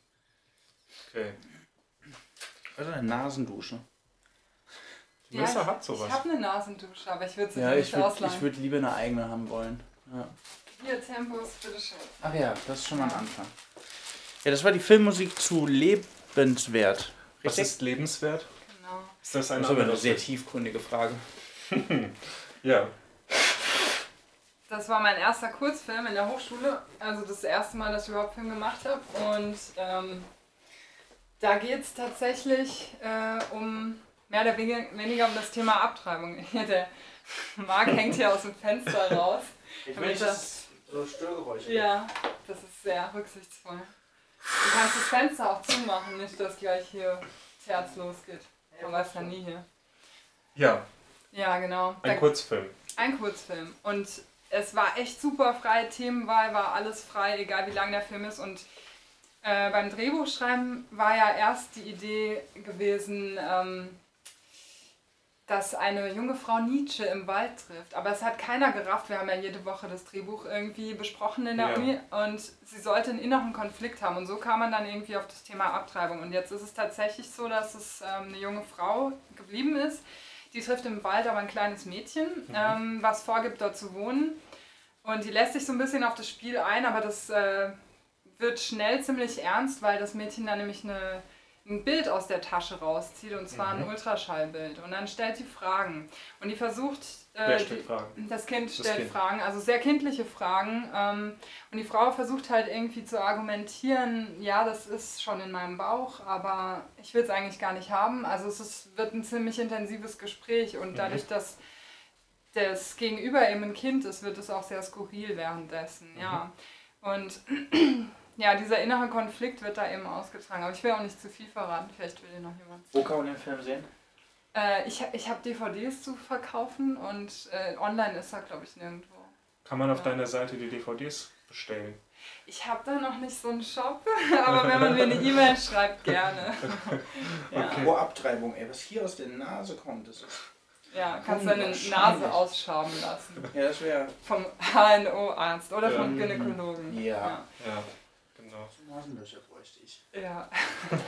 Okay. Also eine Nasendusche. Die Messer ich, hat sowas. Ich habe eine Nasendusche, aber ich würde sie Ja, ich nicht würde ausleihen. würd lieber eine eigene haben wollen. Ja. Hier, Tempos, bitteschön. Ach ja, das ist schon mal ein Anfang. Ja, das war die Filmmusik zu Lebenswert. Was ist lebenswert? Genau. Ist das Das ein ist aber eine sehr tiefgründige Frage. [laughs] Ja. Das war mein erster Kurzfilm in der Hochschule. Also das erste Mal, dass ich überhaupt Film gemacht habe. Und ähm, da geht es tatsächlich äh, um mehr oder weniger um das Thema Abtreibung. [laughs] Der Marc hängt hier aus dem Fenster raus. Ich will das so Störgeräusche. Ja, das ist sehr rücksichtsvoll. Du kannst das Fenster auch zumachen, nicht dass gleich hier das Herz losgeht. Man weiß ja nie hier. Ja, Ja, genau. ein Da- Kurzfilm. ein Kurzfilm. Und es war echt super freie Themenwahl, war alles frei, egal wie lang der Film ist. Und äh, beim Drehbuchschreiben war ja erst die Idee gewesen, ähm, dass eine junge Frau Nietzsche im Wald trifft. Aber es hat keiner gerafft. Wir haben ja jede Woche das Drehbuch irgendwie besprochen in der Ja. Uni. Und sie sollte einen inneren Konflikt haben. Und so kam man dann irgendwie auf das Thema Abtreibung. Und jetzt ist es tatsächlich so, dass es ähm, eine junge Frau geblieben ist. Die trifft im Wald aber ein kleines Mädchen, ähm, was vorgibt, dort zu wohnen. Und die lässt sich so ein bisschen auf das Spiel ein, aber das äh, wird schnell ziemlich ernst, weil das Mädchen dann nämlich eine, ein Bild aus der Tasche rauszieht, und zwar ein Ultraschallbild. Und dann stellt sie Fragen. Und die versucht... äh, Wer die- stellt Fragen? das Kind Das stellt Kind. Fragen, also sehr kindliche Fragen. Ähm, und die Frau versucht halt irgendwie zu argumentieren, ja, das ist schon in meinem Bauch, aber ich will es eigentlich gar nicht haben. Also es ist, wird ein ziemlich intensives Gespräch und dadurch, dass das Gegenüber eben ein Kind ist, wird es auch sehr skurril währenddessen, ja. Und [clears throat] ja, dieser innere Konflikt wird da eben ausgetragen. Aber ich will auch nicht zu viel verraten, vielleicht will noch jemand. Wo kann man den Film sehen? Äh, ich ich habe DVDs zu verkaufen und äh, online ist er, glaube ich, nirgendwo. Kann man auf Ja. deiner Seite die DVDs bestellen? Ich habe da noch nicht so einen Shop, [laughs] aber wenn man mir eine [laughs] E-Mail schreibt, gerne. [laughs] ja. Wo Abtreibung, ey, was hier aus der Nase kommt, das ist. Ja, kannst deine. Nase ausschaben lassen. Ja, das wäre. Vom HNO-Arzt oder vom Ja. Gynäkologen. Ja. Ja, genau. Nasenlöcher bräuchte ich. Ja. ja. [laughs]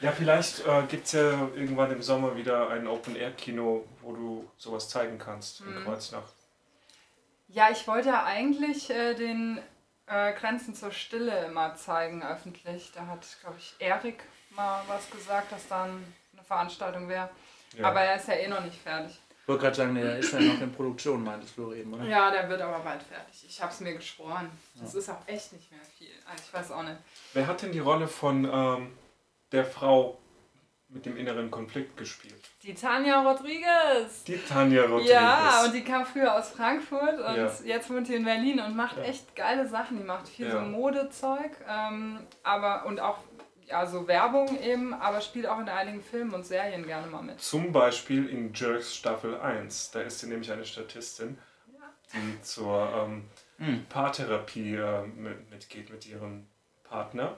Ja, vielleicht äh, gibt es ja irgendwann im Sommer wieder ein Open-Air-Kino, wo du sowas zeigen kannst in Mhm. Kreuznach. Ja, ich wollte ja eigentlich äh, den äh, Grenzen zur Stille mal zeigen, öffentlich. Da hat, glaube ich, Erik mal was gesagt, dass dann eine Veranstaltung wäre. Ja. Aber er ist ja eh noch nicht fertig. Ich wollte gerade sagen, der ist ja noch in Produktion, meintest du eben, oder? Ja, der wird aber bald fertig. Ich habe es mir geschworen. Das ist auch echt nicht mehr viel. Also ich weiß auch nicht. Wer hat denn die Rolle von ähm, der Frau mit dem inneren Konflikt gespielt? Die Tanja Rodriguez. Die Tanja Rodriguez. Ja, und die kam früher aus Frankfurt und Ja. jetzt wohnt sie in Berlin und macht Ja. echt geile Sachen. Die macht viel Ja. so Modezeug, ähm, aber und auch ja, so Werbung eben, aber spielt auch in einigen Filmen und Serien gerne mal mit. Zum Beispiel in Jerks Staffel 1. Da ist sie nämlich eine Statistin, die zur ähm, Mhm. Paartherapie äh, mit, mitgeht mit ihrem Partner.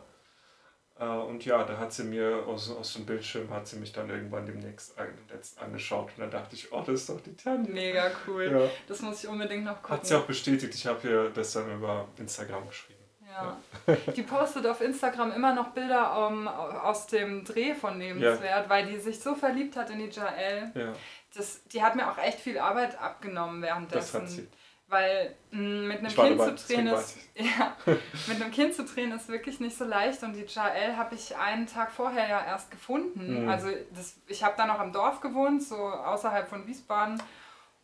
Äh, und ja, da hat sie mir aus, aus dem Bildschirm, hat sie mich dann irgendwann demnächst an, letzt angeschaut. Und dann dachte ich, oh, das ist doch die Tanja. Mega cool. Ja. Das muss ich unbedingt noch gucken. Hat sie auch bestätigt. Ich habe ihr das dann über Instagram geschrieben. Ja. [laughs] Die postet auf Instagram immer noch Bilder ähm, aus dem Dreh von Lebenswert, weil die sich so verliebt hat in die Jael. Ja, Das, die hat mir auch echt viel Arbeit abgenommen das währenddessen. hat sie. Weil mh, mit einem Kind dabei, zu drehen ist. [laughs] Ja, [laughs] mit einem Kind zu drehen ist wirklich nicht so leicht. Und die Jael habe ich einen Tag vorher ja erst gefunden. Mhm. Also das, ich habe da noch am Dorf gewohnt, so außerhalb von Wiesbaden.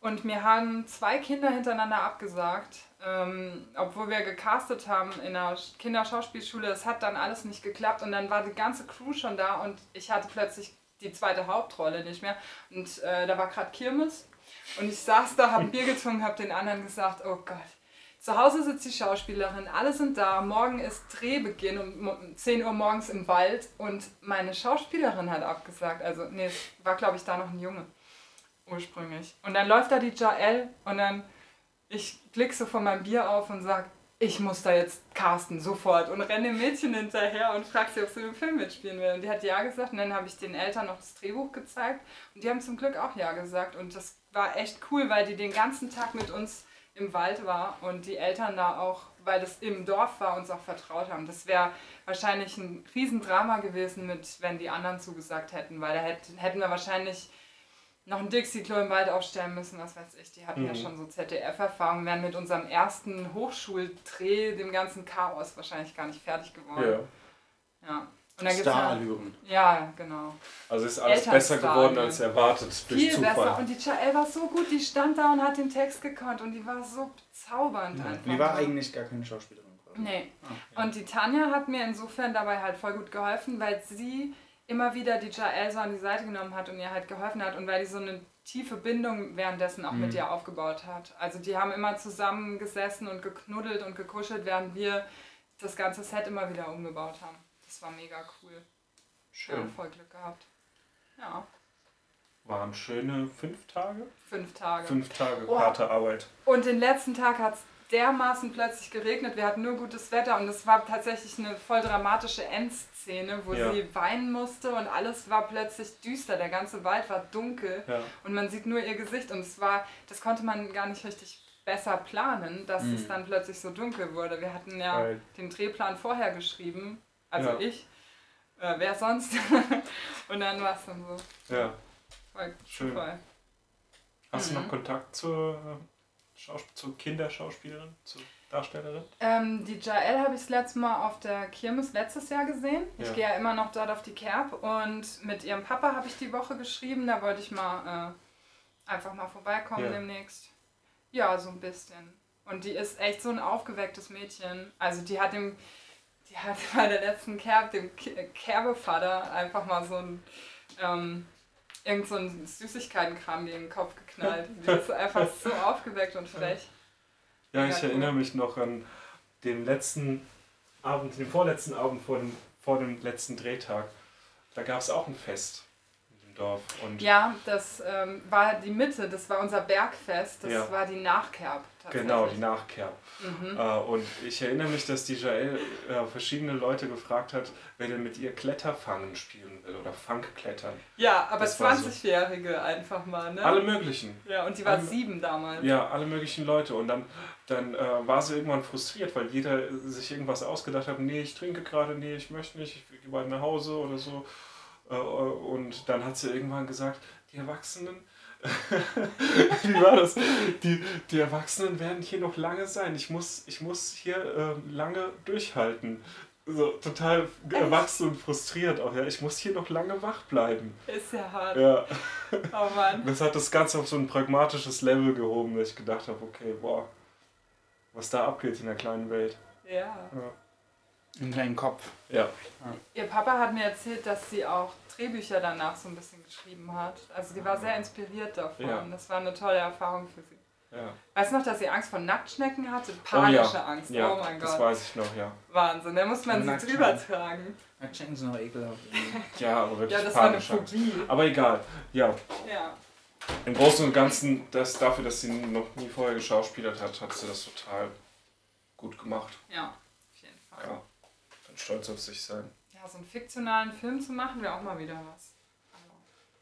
Und mir haben zwei Kinder hintereinander abgesagt, ähm, obwohl wir gecastet haben in der Sch- Kinderschauspielschule. Es hat dann alles nicht geklappt und dann war die ganze Crew schon da und ich hatte plötzlich die zweite Hauptrolle nicht mehr. Und äh, da war gerade Kirmes und ich saß da, habe ein Bier getrunken, habe den anderen gesagt, oh Gott. Zu Hause sitzt die Schauspielerin, alle sind da, morgen ist Drehbeginn um mo- 10 Uhr morgens im Wald und meine Schauspielerin hat abgesagt. Also, nee, war glaube ich da noch ein Junge ursprünglich. Und dann läuft da die Jael und dann, ich blick so von meinem Bier auf und sag, ich muss da jetzt casten, sofort. Und renne dem Mädchen hinterher und frage sie, ob sie im Film mitspielen will. Und die hat ja gesagt. Und dann habe ich den Eltern noch das Drehbuch gezeigt. Und die haben zum Glück auch ja gesagt. Und das war echt cool, weil die den ganzen Tag mit uns im Wald war und die Eltern da auch, weil das im Dorf war, uns auch vertraut haben. Das wäre wahrscheinlich ein Riesendrama gewesen, mit, wenn die anderen zugesagt hätten, weil da hätten, hätten wir wahrscheinlich noch ein Dixie-Klo im Wald aufstellen müssen, was weiß ich. Die hatten ja Mhm. schon so ZDF-Erfahrung, wären mit unserem ersten Hochschuldreh, dem ganzen Chaos, wahrscheinlich gar nicht fertig geworden. Ja. Ja. Und dann gibt's ja, Starallüren. ja, genau. Also ist alles Eltern besser geworden als erwartet durch Viel Zufall. besser. Und die Jael war so gut, die stand da und hat den Text gekonnt und die war so bezaubernd einfach. Die war eigentlich gar keine Schauspielerin. quasi. Nee. Ah, Und die Tanja hat mir insofern dabei halt voll gut geholfen, weil sie immer wieder die Jael so an die Seite genommen hat und ihr halt geholfen hat und weil die so eine tiefe Bindung währenddessen auch mit Mhm. ihr aufgebaut hat. Also die haben immer zusammengesessen und geknuddelt und gekuschelt, während wir das ganze Set immer wieder umgebaut haben. Das war mega cool. Ja, Schön. voll Glück gehabt. Ja, Waren schöne fünf Tage? fünf Tage. Fünf Tage Oh. harte Arbeit. Und den letzten Tag hat es dermaßen plötzlich geregnet. Wir hatten nur gutes Wetter und es war tatsächlich eine voll dramatische Endszene, wo Ja. sie weinen musste und alles war plötzlich düster. Der ganze Wald war dunkel Ja. und man sieht nur ihr Gesicht und es war, das konnte man gar nicht richtig besser planen, dass Mhm. es dann plötzlich so dunkel wurde. Wir hatten ja Weil- den Drehplan vorher geschrieben, also Ja. ich. Äh, wer sonst? [laughs] und dann war es dann so. ja. Voll Schön. Zufall. Hast du Mhm. noch Kontakt zur, äh, Schaus zur Kinderschauspielerin, zur Darstellerin? Ähm, die Jael habe ich das letzte Mal auf der Kirmes letztes Jahr gesehen. Ich Ja. gehe ja immer noch dort auf die Kerb und mit ihrem Papa habe ich die Woche geschrieben. Da wollte ich mal äh, einfach mal vorbeikommen Ja. demnächst. Ja, so ein bisschen. Und die ist echt so ein aufgewecktes Mädchen. Also die hat dem, die hat [laughs] bei der letzten Kerb, dem Kerbevater, einfach mal so ein ähm, irgend so ein Süßigkeitenkram in den Kopf geknallt. Die ist einfach so aufgeweckt und frech. Ja, Mega ich cool. erinnere mich noch an den letzten Abend, den vorletzten Abend vor dem, vor dem letzten Drehtag. Da gab es auch ein Fest Dorf. Und Ja, das ähm, war die Mitte, das war unser Bergfest, das Ja. war die Nachkerb. genau, die Nachkehr. Mhm. Äh, und ich erinnere mich, dass die Jael äh, verschiedene Leute gefragt hat, wer denn mit ihr Kletterfangen spielen will oder Funkklettern. Ja, aber Das war so. 20-Jährige einfach mal, ne? Alle möglichen. Ja, und die war alle- sieben damals. Ja, alle möglichen Leute. Und dann, dann äh, war sie irgendwann frustriert, weil jeder sich irgendwas ausgedacht hat. Nee, ich trinke gerade, nee, ich möchte nicht, ich gehe bald nach Hause oder so. Äh, und dann hat sie irgendwann gesagt, die Erwachsenen, [laughs] wie war das? Die, die Erwachsenen werden hier noch lange sein. Ich muss, ich muss hier äh, lange durchhalten. So total erwachsen und frustriert auch. Ja, ich muss hier noch lange wach bleiben. Ist ja hart. Ja. Oh Mann. Das hat das Ganze auf so ein pragmatisches Level gehoben, dass ich gedacht habe, okay, boah, was da abgeht in der kleinen Welt. Ja. Im kleinen Kopf. Ja. Ihr Papa hat mir erzählt, dass sie auch Drehbücher danach so ein bisschen geschrieben hat. Also die war sehr inspiriert davon. Ja. Das war eine tolle Erfahrung für sie. Ja. Weißt du noch, dass sie Angst vor Nacktschnecken hatte? Oh Panische ja. Angst. ja, oh mein das Gott. weiß ich noch, ja. Wahnsinn. Da muss man sie drüber tragen. Nacktschnecken sind noch ekelhaft. [laughs] Ja, aber wirklich Ja, das war eine. Phobie. Aber egal, ja. Ja. Im Großen und Ganzen, das, dafür, dass sie noch nie vorher geschauspielert hat, hat sie das total gut gemacht. Ja, auf jeden Fall. Ja. Stolz auf sich sein. Ja, so einen fiktionalen Film zu machen, wäre auch mal wieder was. Also,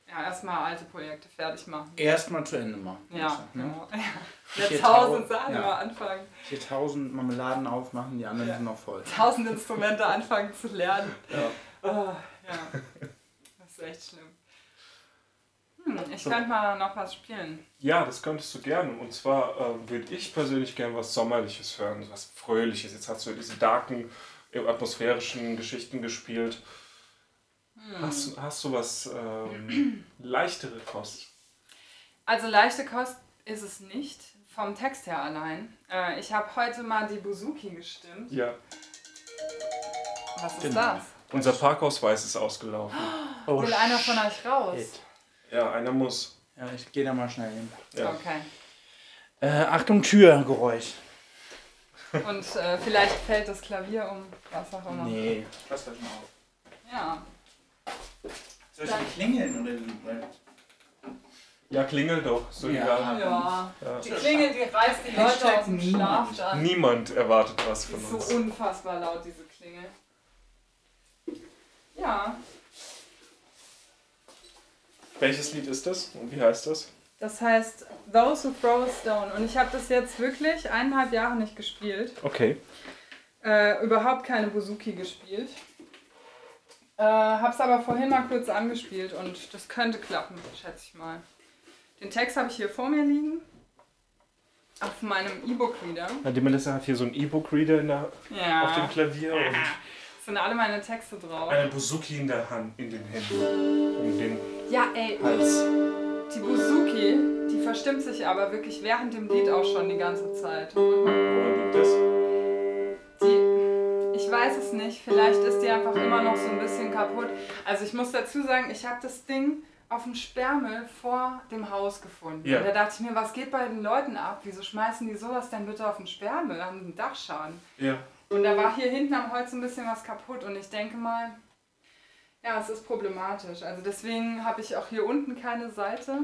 ja, erstmal alte Projekte fertig machen. Erstmal zu Ende machen. Ja, ne? genau. [laughs] Vier Jetzt tausend Tau- Sachen ja. mal anfangen. Hier tausend Marmeladen aufmachen, die anderen Ja. sind noch voll. Tausend Instrumente anfangen zu lernen. Ja. Oh, ja. Das ist echt schlimm. Hm, ich könnte mal noch was spielen. Ja, das könntest du gerne. Und zwar äh, würde ich persönlich gerne was Sommerliches hören, was Fröhliches. Jetzt hast du ja diese darken, atmosphärischen Geschichten gespielt. Hast, du- hast du was ähm, [clears throat] leichtere Kost? Also leichte Kost ist es nicht, vom Text her allein. Äh, ich habe heute mal die Buzuki gestimmt. Ja. Was ist Genau. das? Unser Parkausweis ist ausgelaufen. [gasps] Oh, Will einer von euch raus? shit. Ja, einer muss. Ja, ich gehe da mal schnell hin. Ja. Okay. Äh, Achtung, Türgeräusch. Und äh, vielleicht fällt das Klavier um, was auch immer. Nee. Pass euch mal auf. Ja. Soll ich klingeln oder wie? Ja, klingel doch. So Ja. egal. Ja. Ja. Die Klingel, die reißt die Leute Hashtag aus dem niemand. Schlaf an. Niemand erwartet was von ist uns. so unfassbar laut, diese Klingel. Ja, Welches Lied ist das und wie heißt das? Das heißt Those Who Throw a Stone. Und ich habe das jetzt wirklich eineinhalb Jahre nicht gespielt. Okay. Äh, überhaupt keine Bouzouki gespielt. Äh, hab's aber vorhin mal kurz angespielt und das könnte klappen, schätze ich mal. Den Text habe ich hier vor mir liegen. Auf meinem E-Book-Reader. Ja, die Melissa hat hier so einen E-Book-Reader in der- Ja. auf dem Klavier und Es [laughs] sind alle meine Texte drauf. eine Bouzouki in der Hand, in den Händen. Um den Ja, ey, Hals. Die Bouzouki, die verstimmt sich aber wirklich während dem Lied auch schon die ganze Zeit. Woran liegt das? Die, ich weiß es nicht, vielleicht ist die einfach immer noch so ein bisschen kaputt. Also ich muss dazu sagen, ich habe das Ding auf dem Sperrmüll vor dem Haus gefunden. Ja. Und da dachte ich mir, was geht bei den Leuten ab? Wieso schmeißen die sowas denn bitte auf den Sperrmüll? Haben einen Dachschaden? Ja. Und da war hier hinten am Holz ein bisschen was kaputt und ich denke mal, ja, es ist problematisch. Also deswegen habe ich auch hier unten keine Seite,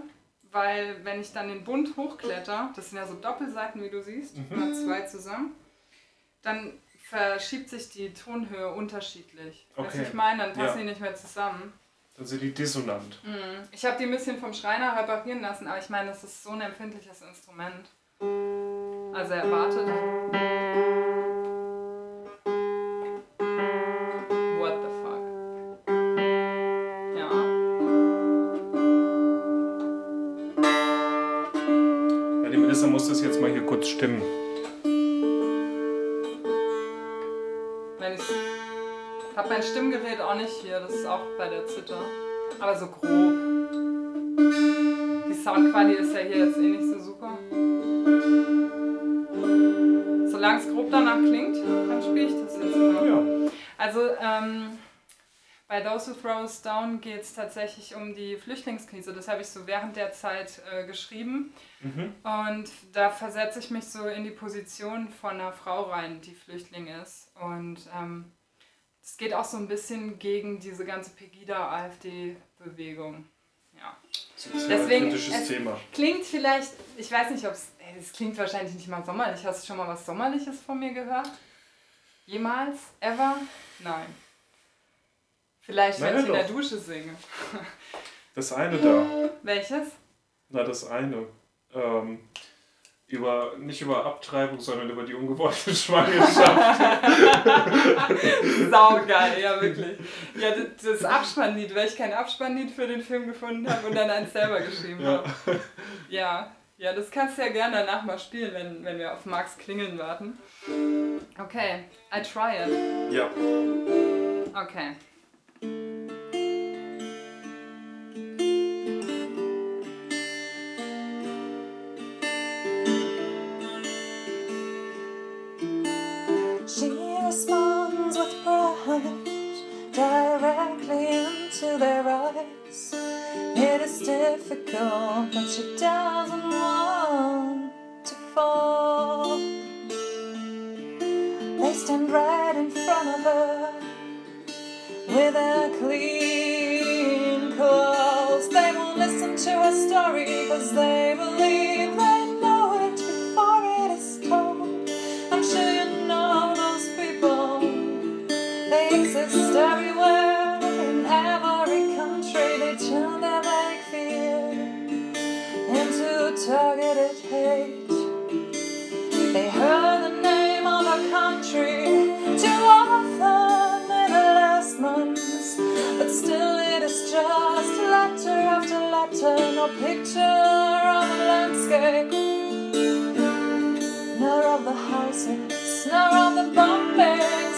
weil wenn ich dann den Bund hochkletter, das sind ja so Doppelseiten, wie du siehst, immer zwei zusammen, dann verschiebt sich die Tonhöhe unterschiedlich. Weißt du, Okay. was ich meine, dann passen Ja. die nicht mehr zusammen. Dann sind die dissonant. Mhm. Ich habe die ein bisschen vom Schreiner reparieren lassen, aber ich meine, das ist so ein empfindliches Instrument. Also erwartet. Muss das jetzt mal hier kurz stimmen. Ich habe mein Stimmgerät auch nicht hier, das ist auch bei der Zither. Aber so grob. Die Soundqualität ist ja hier jetzt eh nicht so super. Solange es grob danach klingt, dann spiele ich das jetzt mal. Ja. Also ähm, bei Those Who Throw Us Down geht es tatsächlich um die Flüchtlingskrise. Das habe ich so während der Zeit äh, geschrieben. Mhm. Und da versetze ich mich so in die Position von einer Frau rein, die Flüchtling ist. Und ähm, es geht auch so ein bisschen gegen diese ganze Pegida-AfD-Bewegung. Ja. Deswegen, Deswegen, kritisches es- Thema. Klingt vielleicht, ich weiß nicht, ob es, es klingt wahrscheinlich nicht mal sommerlich. Hast du schon mal was Sommerliches von mir gehört? Jemals? Ever? Nein. Vielleicht, wenn ich in der. Dusche singe. Das eine da. [laughs] Welches? Na, das eine. Ähm, über, nicht über Abtreibung, sondern über die ungewollte [laughs] Schwangerschaft. Saugeil, ja wirklich. Ja, das, Abspannlied, weil ich kein Abspannlied für den Film gefunden habe und dann eins selber geschrieben Ja. habe. Ja, ja, das kannst du ja gerne danach mal spielen, wenn, wenn wir auf Max Klingeln warten. Okay, I try it. ja. Okay. Into their eyes. It is difficult, but she doesn't want to fall. They stand right in front of her with their clean clothes. They won't listen to her story because they believe picture of the landscape. Nor of the houses, nor of the bombings,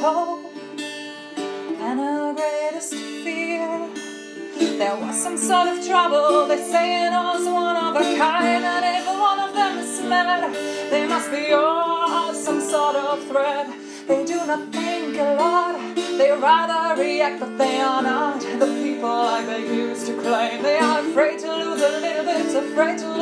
hope and her greatest fear. There was some sort of trouble. They say it was one of a kind, and if one of them is mad, they must be all some sort of threat. They do not think a lot. They rather react, but they are not the people like they used to claim. They are afraid to lose a little bit, afraid to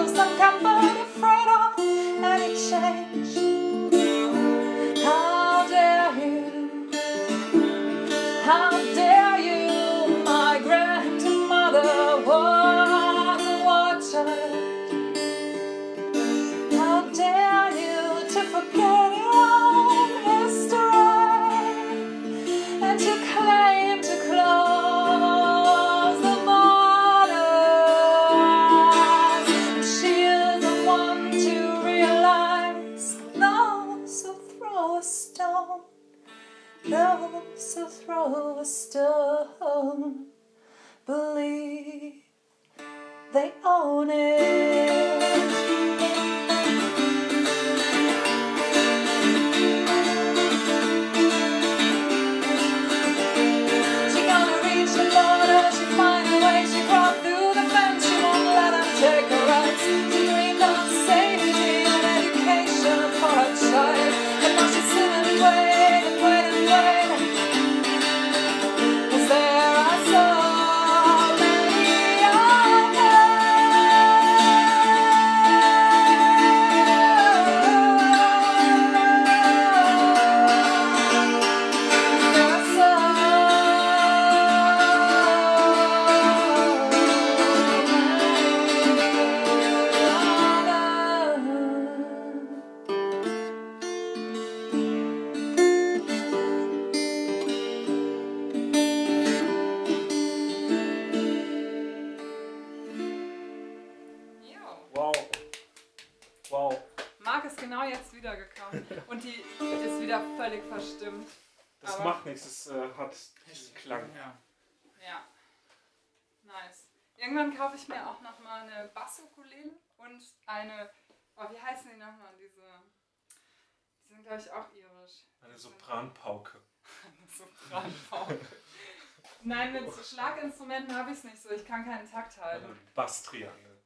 keinen Takt Also Basstriangel.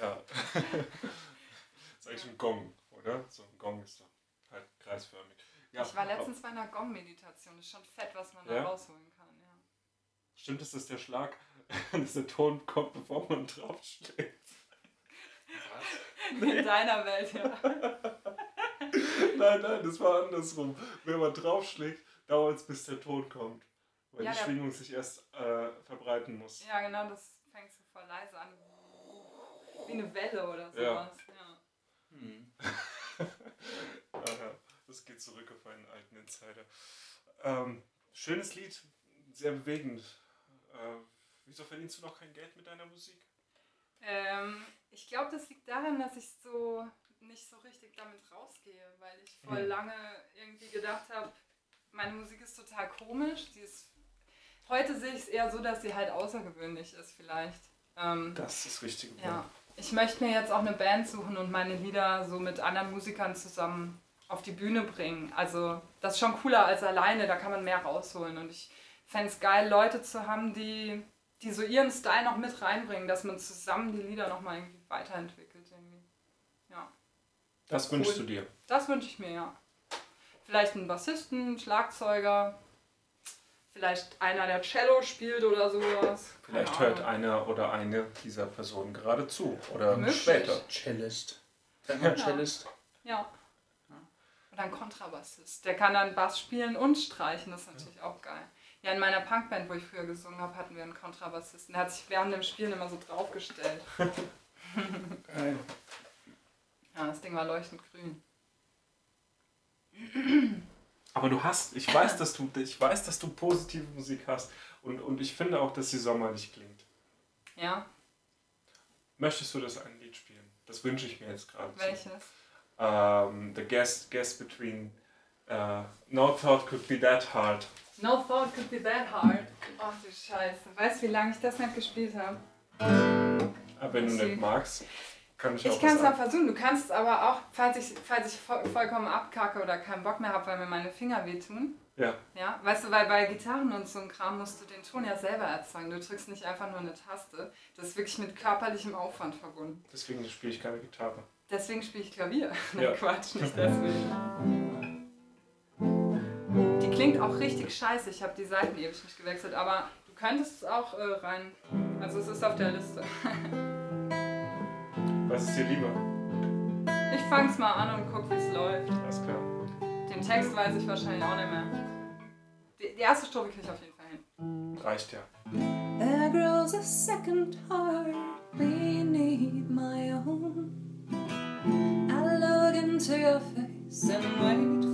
Ja. das [laughs] ist eigentlich ein Gong, oder? So ein Gong ist doch halt kreisförmig. Ja, Ich war letztens bei einer Gong-Meditation. Das ist schon fett, was man Ja? da rausholen kann. Ja. Stimmt es, [laughs] dass der Schlag, dass der Ton kommt, bevor man draufschlägt? In deiner Welt, ja. [laughs] Nein, nein, das war andersrum. Wenn man draufschlägt, dauert es, bis der Ton kommt. Weil Ja, die Schwingung sich erst äh, verbreiten muss. Ja, genau, das fängt so voll leise an. Wie eine Welle oder Ja. sowas. Ja. Hm. [laughs] Aha, das geht zurück auf einen alten Insider. Ähm, schönes Lied, sehr bewegend. Äh, wieso verdienst du noch kein Geld mit deiner Musik? Ähm, ich glaube, das liegt daran, dass ich so nicht so richtig damit rausgehe, weil ich voll Hm. lange irgendwie gedacht habe, meine Musik ist total komisch. Die ist, heute sehe ich es eher so, dass sie halt außergewöhnlich ist vielleicht. Ähm, Das ist richtig. ja. Ich möchte mir jetzt auch eine Band suchen und meine Lieder so mit anderen Musikern zusammen auf die Bühne bringen. Also das ist schon cooler als alleine, da kann man mehr rausholen. Und ich fände es geil, Leute zu haben, die, die so ihren Style noch mit reinbringen, dass man zusammen die Lieder nochmal irgendwie weiterentwickelt. Irgendwie. Ja, Das Cool. wünschst du dir. das wünsche ich mir, ja. Vielleicht einen Bassisten, einen Schlagzeuger, vielleicht einer, der Cello spielt oder sowas. Keine Vielleicht hört Ahnung. einer oder eine dieser Personen gerade zu. Oder Möglich. später. Cellist. Mal Ja. Cellist. Ja. Oder ein Kontrabassist. Der kann dann Bass spielen und streichen. Das ist natürlich auch geil. Ja, in meiner Punkband, wo ich früher gesungen habe, hatten wir einen Kontrabassisten. Der hat sich während dem Spielen immer so draufgestellt. [laughs] Geil. Ja, das Ding war leuchtend grün. Aber du hast, ich weiß, dass du, ich weiß, dass du positive Musik hast. Und, und ich finde auch, dass sie sommerlich klingt. Ja, Möchtest du das ein Lied spielen? Das wünsche ich mir jetzt gerade. welches? Um, the guest, guest between Äh, no thought could be that hard. No thought could be that hard. Ach du Scheiße. Weißt du, wie lange ich das nicht gespielt habe? Aber wenn du nicht magst, kann ich, Ich kann es mal versuchen. Du kannst es aber auch, falls ich, falls ich voll, vollkommen abkacke oder keinen Bock mehr habe, weil mir meine Finger wehtun. Ja. Ja, weißt du, weil bei Gitarren und so ein Kram musst du den Ton ja selber erzeugen. Du drückst nicht einfach nur eine Taste. Das ist wirklich mit körperlichem Aufwand verbunden. Deswegen spiele ich keine Gitarre. Deswegen spiele ich Klavier. [laughs] Nein, Ja. Quatsch, nicht deswegen. Die klingt auch richtig scheiße. Ich habe die Seiten ewig nicht gewechselt, aber du könntest es auch äh, rein. Also es ist auf der Liste. [laughs] Was ist dir lieber? Ich fang's mal an und guck, wie es läuft. Alles klar. Den Text weiß ich wahrscheinlich auch nicht mehr. Die, die erste Strophe kriege ich auf jeden Fall hin. Reicht ja. There grows a second heart beneath my own. I look into your face and wait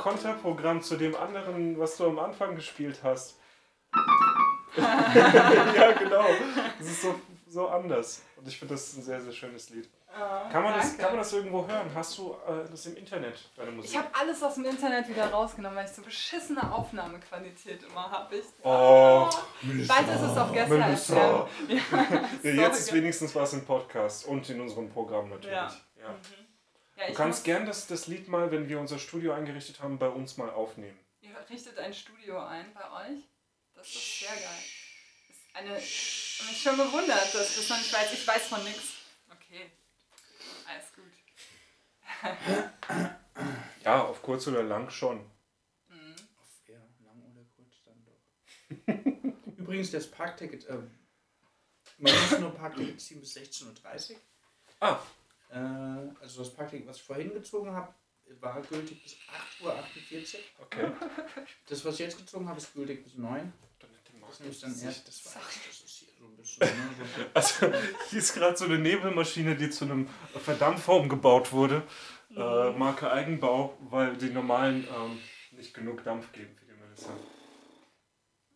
Konterprogramm zu dem anderen, was du am Anfang gespielt hast. [laughs] ja, genau. Das ist so, so anders. Und ich finde, das ist ein sehr, sehr schönes Lied. Ah, Kann man, das, kann man das irgendwo hören? Hast du äh, das im Internet, deine Musik? Ich habe alles aus dem Internet wieder rausgenommen, weil ich so beschissene Aufnahmequalität immer habe. Ich, Oh, Bald ist es auf Melissa. FM. Ja, [laughs] jetzt ist wenigstens was im Podcast und in unserem Programm natürlich. Ja. Ja. Ja, Du kannst gern das, das Lied mal, wenn wir unser Studio eingerichtet haben, bei uns mal aufnehmen. Ihr richtet ein Studio ein bei euch. Das ist sehr geil. Das ist eine. Ich habe mich schon gewundert, dass das noch nicht weiß. Ich weiß von nichts. Okay. Alles gut. [laughs] Ja, auf kurz oder lang schon. Ja, lang oder kurz dann doch. [laughs] Übrigens, das Parkticket, ähm, man muss nur Parkticket ziehen bis 16.30 Uhr. Ah, Äh, also das Parkticket, was ich vorhin gezogen habe, war gültig bis 8.48 Uhr. okay. Das, was ich jetzt gezogen habe, ist gültig bis 9 Dann hätte Das ist nämlich dann erst, das war das ist hier so ein bisschen, ne, so [laughs] Also, hier ist gerade so eine Nebelmaschine, die zu einem Verdampfer umgebaut wurde. Äh, Marke Eigenbau, weil die normalen ähm, nicht genug Dampf geben für die Melissa.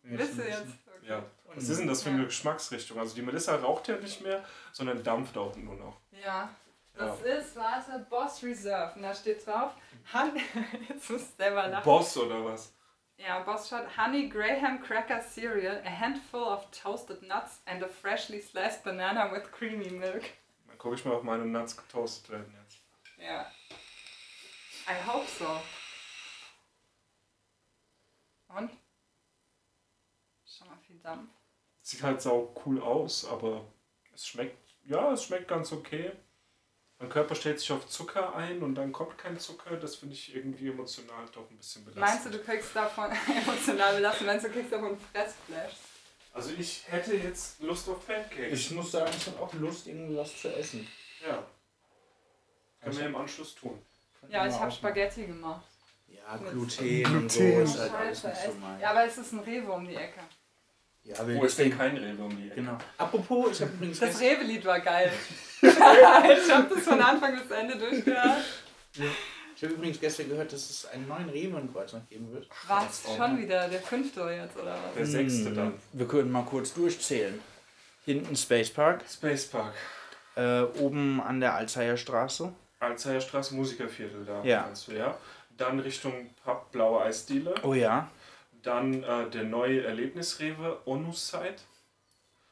Wisst ihr jetzt? Okay. Ja. Was ist denn das für eine Geschmacksrichtung? Also die Melissa raucht ja nicht mehr, sondern dampft auch nur noch. Ja. Das ist, warte, Boss Reserve. Und da steht drauf, Han [laughs] jetzt musst du selber lachen. Boss oder was? Ja, Boss schaut Honey Graham Cracker Cereal, a handful of toasted nuts and a freshly sliced banana with creamy milk. Dann gucke ich mal, ob meine Nuts getoastet werden jetzt. Ja. I hope so. Und? Schon mal viel Dampf. Sieht halt sau cool aus, aber es schmeckt, ja, es schmeckt ganz okay. Mein Körper stellt sich auf Zucker ein und dann kommt kein Zucker. Das finde ich irgendwie emotional doch ein bisschen belastend. Meinst du, du kriegst davon [laughs] emotional belastet? Meinst du, du kriegst davon Fressflash? Also ich hätte jetzt Lust auf Pancakes. Ich muss sagen, ich habe auch Lust, irgendwie was zu essen. ja. Können wir im Anschluss tun. Ja, ich habe Spaghetti gemacht. Ja, Gluten, so Gluten. ist halt alles nicht so mein. Ja, aber es ist ein Rewe um die Ecke. Ja, Wo ist denn kein Rewe um die Ecke? Genau. Apropos, ich habe übrigens Das Rewe-Lied war geil. [laughs] ich habe das von Anfang bis Ende durchgehört. Ich habe übrigens gestern gehört, dass es einen neuen Rewe in Kreuzberg geben wird. Was? Schon wieder? Der fünfte jetzt, oder was? Der sechste Hm, dann. Wir können mal kurz durchzählen. Hinten Space Park, Space Park. äh, oben an der Alzheimer Straße. Alzheimer Straße, Musikerviertel da. Ja. Kannst du, ja. Dann Richtung Pub Blaue Eisdiele. Oh ja. Dann äh, der neue Erlebnisrewe Onuszeit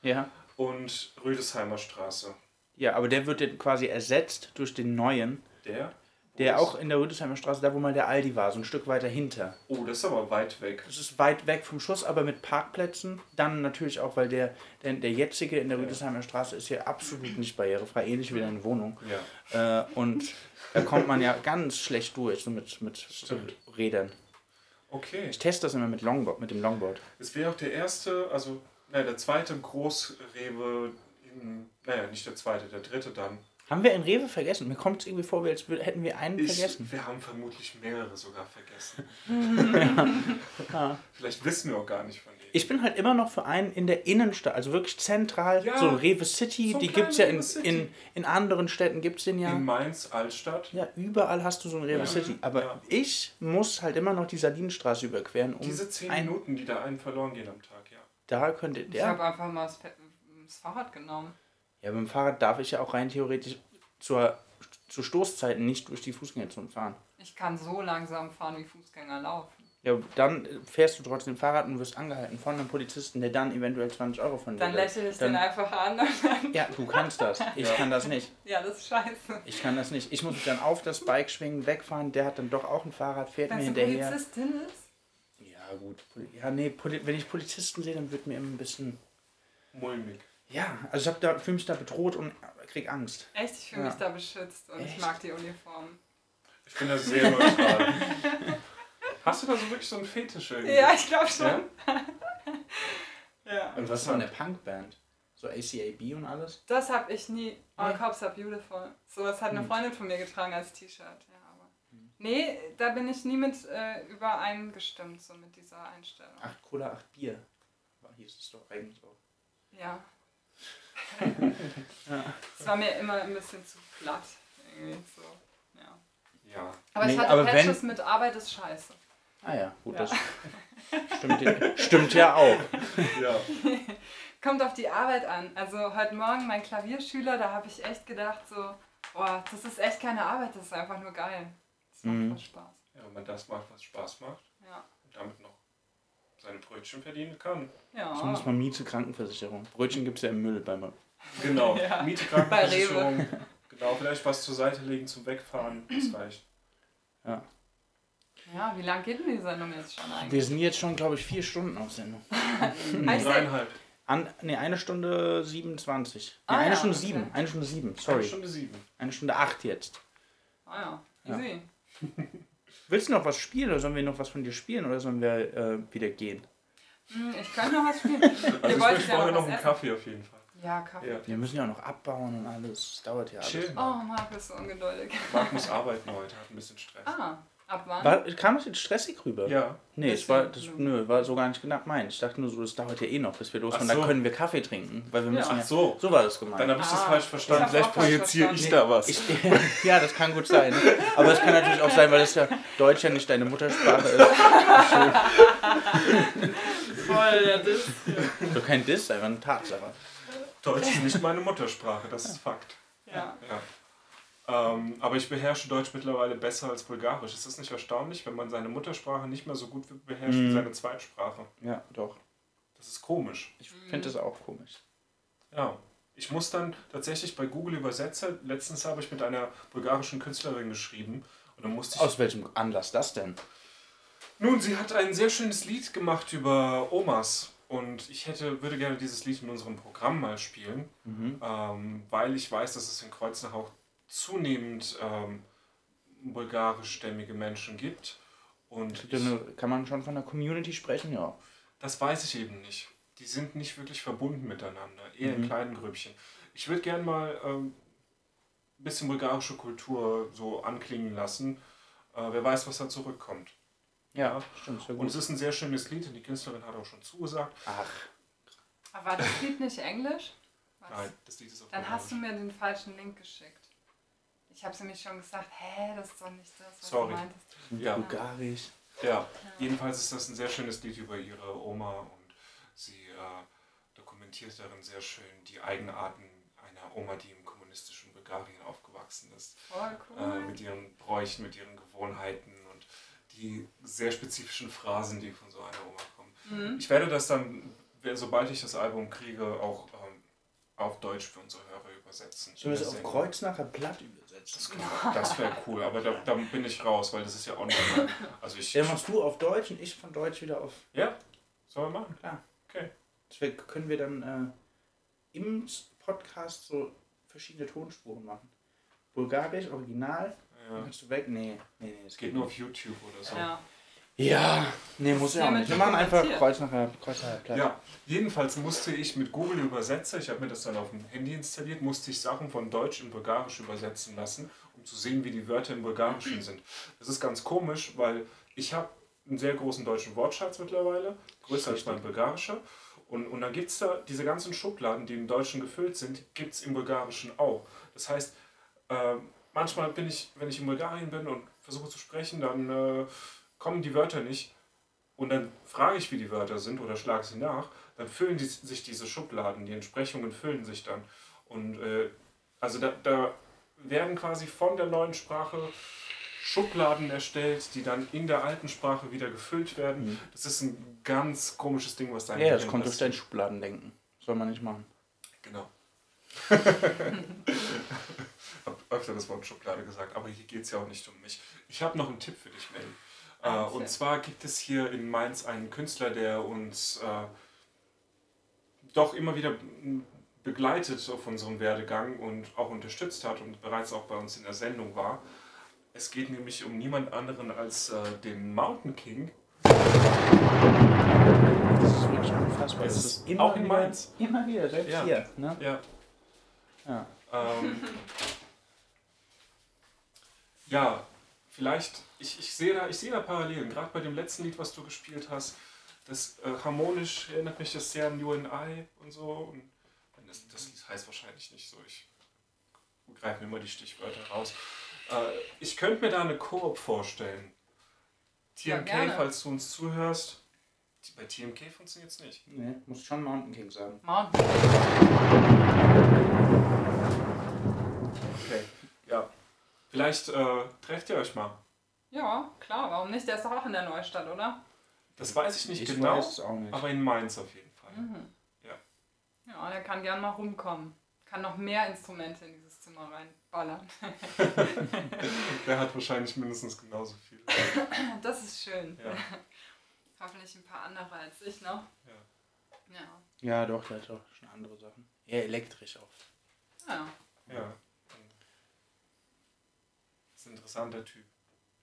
Ja. und Rüdesheimer Straße. Ja, aber der wird jetzt quasi ersetzt durch den neuen, Der? der auch in der Rüdesheimer Straße, da wo mal der Aldi war, so ein Stück weiter hinter. Oh, das ist aber weit weg. Das ist weit weg vom Schuss, aber mit Parkplätzen. Dann natürlich auch, weil der, der, der jetzige in der Rüdesheimer Straße ist ja absolut nicht barrierefrei, ähnlich wie deine Wohnung. Ja. Äh, und da kommt man ja ganz schlecht durch, so mit, mit Stimmt. Rädern. Okay. Ich teste das immer mit, Longboard, mit dem Longboard. Es wäre auch der erste, also naja, der zweite Großrewe, in, naja, nicht der zweite, der dritte dann. Haben wir einen Rewe vergessen? Mir kommt es irgendwie vor, als hätten wir einen Ich, vergessen. wir haben vermutlich mehrere sogar vergessen. [laughs] Ja. Vielleicht wissen wir auch gar nicht von. Ich bin halt immer noch für einen in der Innenstadt, also wirklich zentral, Ja, so ein Rewe City, so die gibt es ja in, in, in anderen Städten, gibt es den ja. In Mainz, Altstadt. Ja, überall hast du so ein Rewe Ja. City. Aber Ja. ich muss halt immer noch die Sardinenstraße überqueren, um Diese zehn Minuten, die da einen verloren gehen am Tag, ja. Da könnte Ich der. habe einfach mal das, das Fahrrad genommen. Ja, mit dem Fahrrad darf ich ja auch rein theoretisch zur, zu Stoßzeiten nicht durch die Fußgängerzone fahren. Ich kann so langsam fahren, wie Fußgänger laufen. Ja, dann fährst du trotzdem Fahrrad und wirst angehalten von einem Polizisten, der dann eventuell 20 Euro von dir Dann ich Dann- den einfach an. und dann- Ja, du kannst das. [laughs] Ich Ja. kann das nicht. ja, das ist scheiße. Ich kann das nicht. Ich muss mich dann auf das Bike schwingen, wegfahren. Der hat dann doch auch ein Fahrrad, fährt Wenn mir du hinterher. Polizistin ist? Ja, gut. Ja, nee, Poli wenn ich Polizisten sehe, dann wird mir immer ein bisschen. Mulmig. Ja, also ich hab da, fühle mich da bedroht und krieg Angst. Echt, ich fühle Ja. mich da beschützt und ich Echt? mag die Uniform. Ich bin da sehr neutral. [laughs] Hast du da so wirklich so einen Fetisch irgendwie? Ja, ich glaube schon. Ja? [laughs] Ja. Und was war eine Punkband? So ACAB und alles? Das habe ich nie. All Nee. Cops are beautiful. So, das hat eine Hm. Freundin von mir getragen als T-Shirt. Ja, aber. Nee, da bin ich nie mit äh, übereingestimmt, so mit dieser Einstellung. Acht Cola, acht Bier. War hieß es doch eigentlich auch. Ja. [laughs] Ja. Es war mir immer ein bisschen zu platt. Irgendwie so. Ja. Ja. Aber Nee, ich hatte aber Patches wenn- mit Arbeit ist scheiße. Ah ja, gut, Ja. das [laughs] stimmt, ja- stimmt ja auch. Ja. [laughs] Kommt auf die Arbeit an. Also heute Morgen mein Klavierschüler, da habe ich echt gedacht so, boah, das ist echt keine Arbeit, das ist einfach nur geil. Das macht Mhm. Spaß. ja, wenn man das macht, was Spaß macht Ja. und damit noch seine Brötchen verdienen kann. Ja. So muss man Miete, Krankenversicherung. Brötchen gibt es ja im Müll beim. Genau. [laughs] Ja. Miete, Bei Krankenversicherung. Genau, vielleicht was zur Seite legen zum Wegfahren. Das reicht. Ja, wie lang geht denn die Sendung jetzt schon eigentlich? Wir sind jetzt schon, glaube ich, vier Stunden auf Sendung. [laughs] Dreieinhalb. An, nee, eine Stunde 27. Nee, Ah, eine ja, Stunde okay. sieben. Eine Stunde sieben, Eine sorry. Stunde sieben. Eine Stunde acht jetzt. Ah ja, Ja. easy. [laughs] Willst du noch was spielen oder sollen wir noch was von dir spielen oder sollen wir äh, wieder gehen? Hm, ich könnte noch was spielen. [laughs] Also ich möchte ja vorher noch einen essen. Kaffee auf jeden Fall. Ja, Kaffee. Ja. Wir müssen ja auch noch abbauen und alles. Das dauert ja alles. Chill. Oh, Marc ist so ungeduldig. Marc muss arbeiten heute, hat ein bisschen Stress. Ah, ab wann? War, kam das jetzt stressig rüber? Ja. Nee, es war, das, nö, war so gar nicht gemeint. Ich dachte nur so, das dauert ja eh noch, bis wir losfahren. So. Da können wir Kaffee trinken, weil wir Ja. müssen ja. Ach so. So war das gemeint. Dann habe ich das Ah, falsch ich verstanden. Vielleicht falsch projiziere ich da was. Ich, [laughs] ja, das kann gut sein. Aber es kann natürlich auch sein, weil das ja Deutsch ja nicht deine Muttersprache ist. Voll, ja, das. So kein Diss, einfach eine Tatsache. Deutsch ist nicht meine Muttersprache, das ist Fakt. Ja. Ja. Ähm, aber ich beherrsche Deutsch mittlerweile besser als Bulgarisch. Ist das nicht erstaunlich, wenn man seine Muttersprache nicht mehr so gut beherrscht wie Mhm. seine Zweitsprache? Ja, doch. Das ist komisch. Ich finde das auch komisch. Ja. Ich muss dann tatsächlich bei Google Übersetzer, letztens habe ich mit einer bulgarischen Künstlerin geschrieben und dann musste ich. Aus welchem Anlass das denn? Nun, sie hat ein sehr schönes Lied gemacht über Omas und ich hätte, würde gerne dieses Lied in unserem Programm mal spielen, Mhm. ähm, weil ich weiß, dass es in Kreuznach auch zunehmend ähm, bulgarischstämmige Menschen gibt und ich, Dann kann man schon von der Community sprechen, ja. das weiß ich eben nicht. Die sind nicht wirklich verbunden miteinander, eher in Mhm. kleinen Grüppchen. Ich würde gerne mal ähm, ein bisschen bulgarische Kultur so anklingen lassen. Äh, wer weiß, was da zurückkommt. Ja, stimmt. Sehr Und es ist ein sehr schönes Lied und die Künstlerin hat auch schon zugesagt. Ach, Aber war das Lied nicht Englisch? Was? Nein, das Lied ist auf Dann hast du mir den falschen Link geschickt. Ich habe nämlich schon gesagt, hä, das ist doch nicht das, was Sorry. du meintest. Ja, bulgarisch. ja. Jedenfalls ist das ein sehr schönes Lied über ihre Oma und sie äh, dokumentiert darin sehr schön die Eigenarten einer Oma, die im kommunistischen Bulgarien aufgewachsen ist. Voll Äh, cool. mit ihren Bräuchen, mit ihren Gewohnheiten und die sehr spezifischen Phrasen, die von so einer Oma kommen. Mhm. Ich werde das dann, sobald ich das Album kriege, auch ähm, auf Deutsch für unsere Hörer übersetzen. Sollen wir es auf Deswegen- Kreuznacher Platt übersetzen? Das, das wäre cool, aber da, da bin ich raus, weil das ist ja auch nicht. Also ich. Dann machst du auf Deutsch und ich von Deutsch wieder auf. Ja, sollen wir machen? Klar. Okay. Das wär, können wir dann äh, im Podcast so verschiedene Tonspuren machen. Bulgarisch, Original, Ja. kannst du weg? Nee, nee, nee, das Geht nur auf YouTube oder so. Ja. Ja, nee, muss ja auch nicht. Wir machen einfach dokumentiert. Kreuznacher, Kreuznacher Platt. Ja, jedenfalls musste ich mit Google Übersetzer, ich habe mir das dann auf dem Handy installiert, musste ich Sachen von Deutsch in Bulgarisch übersetzen lassen, um zu sehen, wie die Wörter im Bulgarischen sind. Das ist ganz komisch, weil ich habe einen sehr großen deutschen Wortschatz mittlerweile, größer als mein bulgarischer. Und, und dann gibt es da diese ganzen Schubladen, die im Deutschen gefüllt sind, gibt es im Bulgarischen auch. Das heißt, äh, manchmal bin ich, wenn ich in Bulgarien bin und versuche zu sprechen, dann äh, kommen die Wörter nicht. Und dann frage ich, wie die Wörter sind oder schlage sie nach. Dann füllen die, sich diese Schubladen, die Entsprechungen füllen sich dann. Und äh, also da, da werden quasi von der neuen Sprache Schubladen erstellt, die dann in der alten Sprache wieder gefüllt werden. Mhm. Das ist ein ganz komisches Ding, was da Ja, das kommt durch dein Schubladendenken. Soll man nicht machen. Genau. [laughs] hab öfter das Wort Schublade gesagt, aber hier geht es ja auch nicht um mich. Ich habe noch einen Tipp für dich, Mel. Äh, Ah, und zwar gibt es hier in Mainz einen Künstler, der uns äh, doch immer wieder begleitet auf unserem Werdegang und auch unterstützt hat und bereits auch bei uns in der Sendung war. Es geht nämlich um niemand anderen als äh, den Mountain King. Das ist wirklich unfassbar. Es ist ist auch in wieder, Mainz. Immer wieder, selbst Ja. hier. Ne? Ja, Ja. Ähm, [laughs] ja, vielleicht, ich, ich, sehe da, ich sehe da Parallelen, gerade bei dem letzten Lied, was du gespielt hast. Das äh, harmonisch erinnert mich das sehr an You and I und so. Und das, das Lied heißt wahrscheinlich nicht so, ich greife mir immer die Stichwörter raus. Äh, ich könnte mir da eine Koop vorstellen. Ja, TMK, gerne. falls du uns zuhörst. Bei TMK funktioniert es nicht. Nee, muss schon Mountain King sagen. Mountain. Okay, ja. Vielleicht äh, trefft ihr euch mal. Ja, klar, warum nicht? Der ist doch auch in der Neustadt, oder? Das weiß ich nicht Ich genau, weiß es auch nicht. aber in Mainz auf jeden Fall. Mhm. Ja. Ja, der kann gern mal rumkommen. Kann noch mehr Instrumente in dieses Zimmer reinballern. [laughs] Der hat wahrscheinlich mindestens genauso viel. [laughs] Das ist schön. Ja. [laughs] Hoffentlich ein paar andere als ich noch. Ja. Ja. Ja, doch, der hat auch schon andere Sachen. Eher elektrisch auch. Ja. ja. Ist ein interessanter Typ.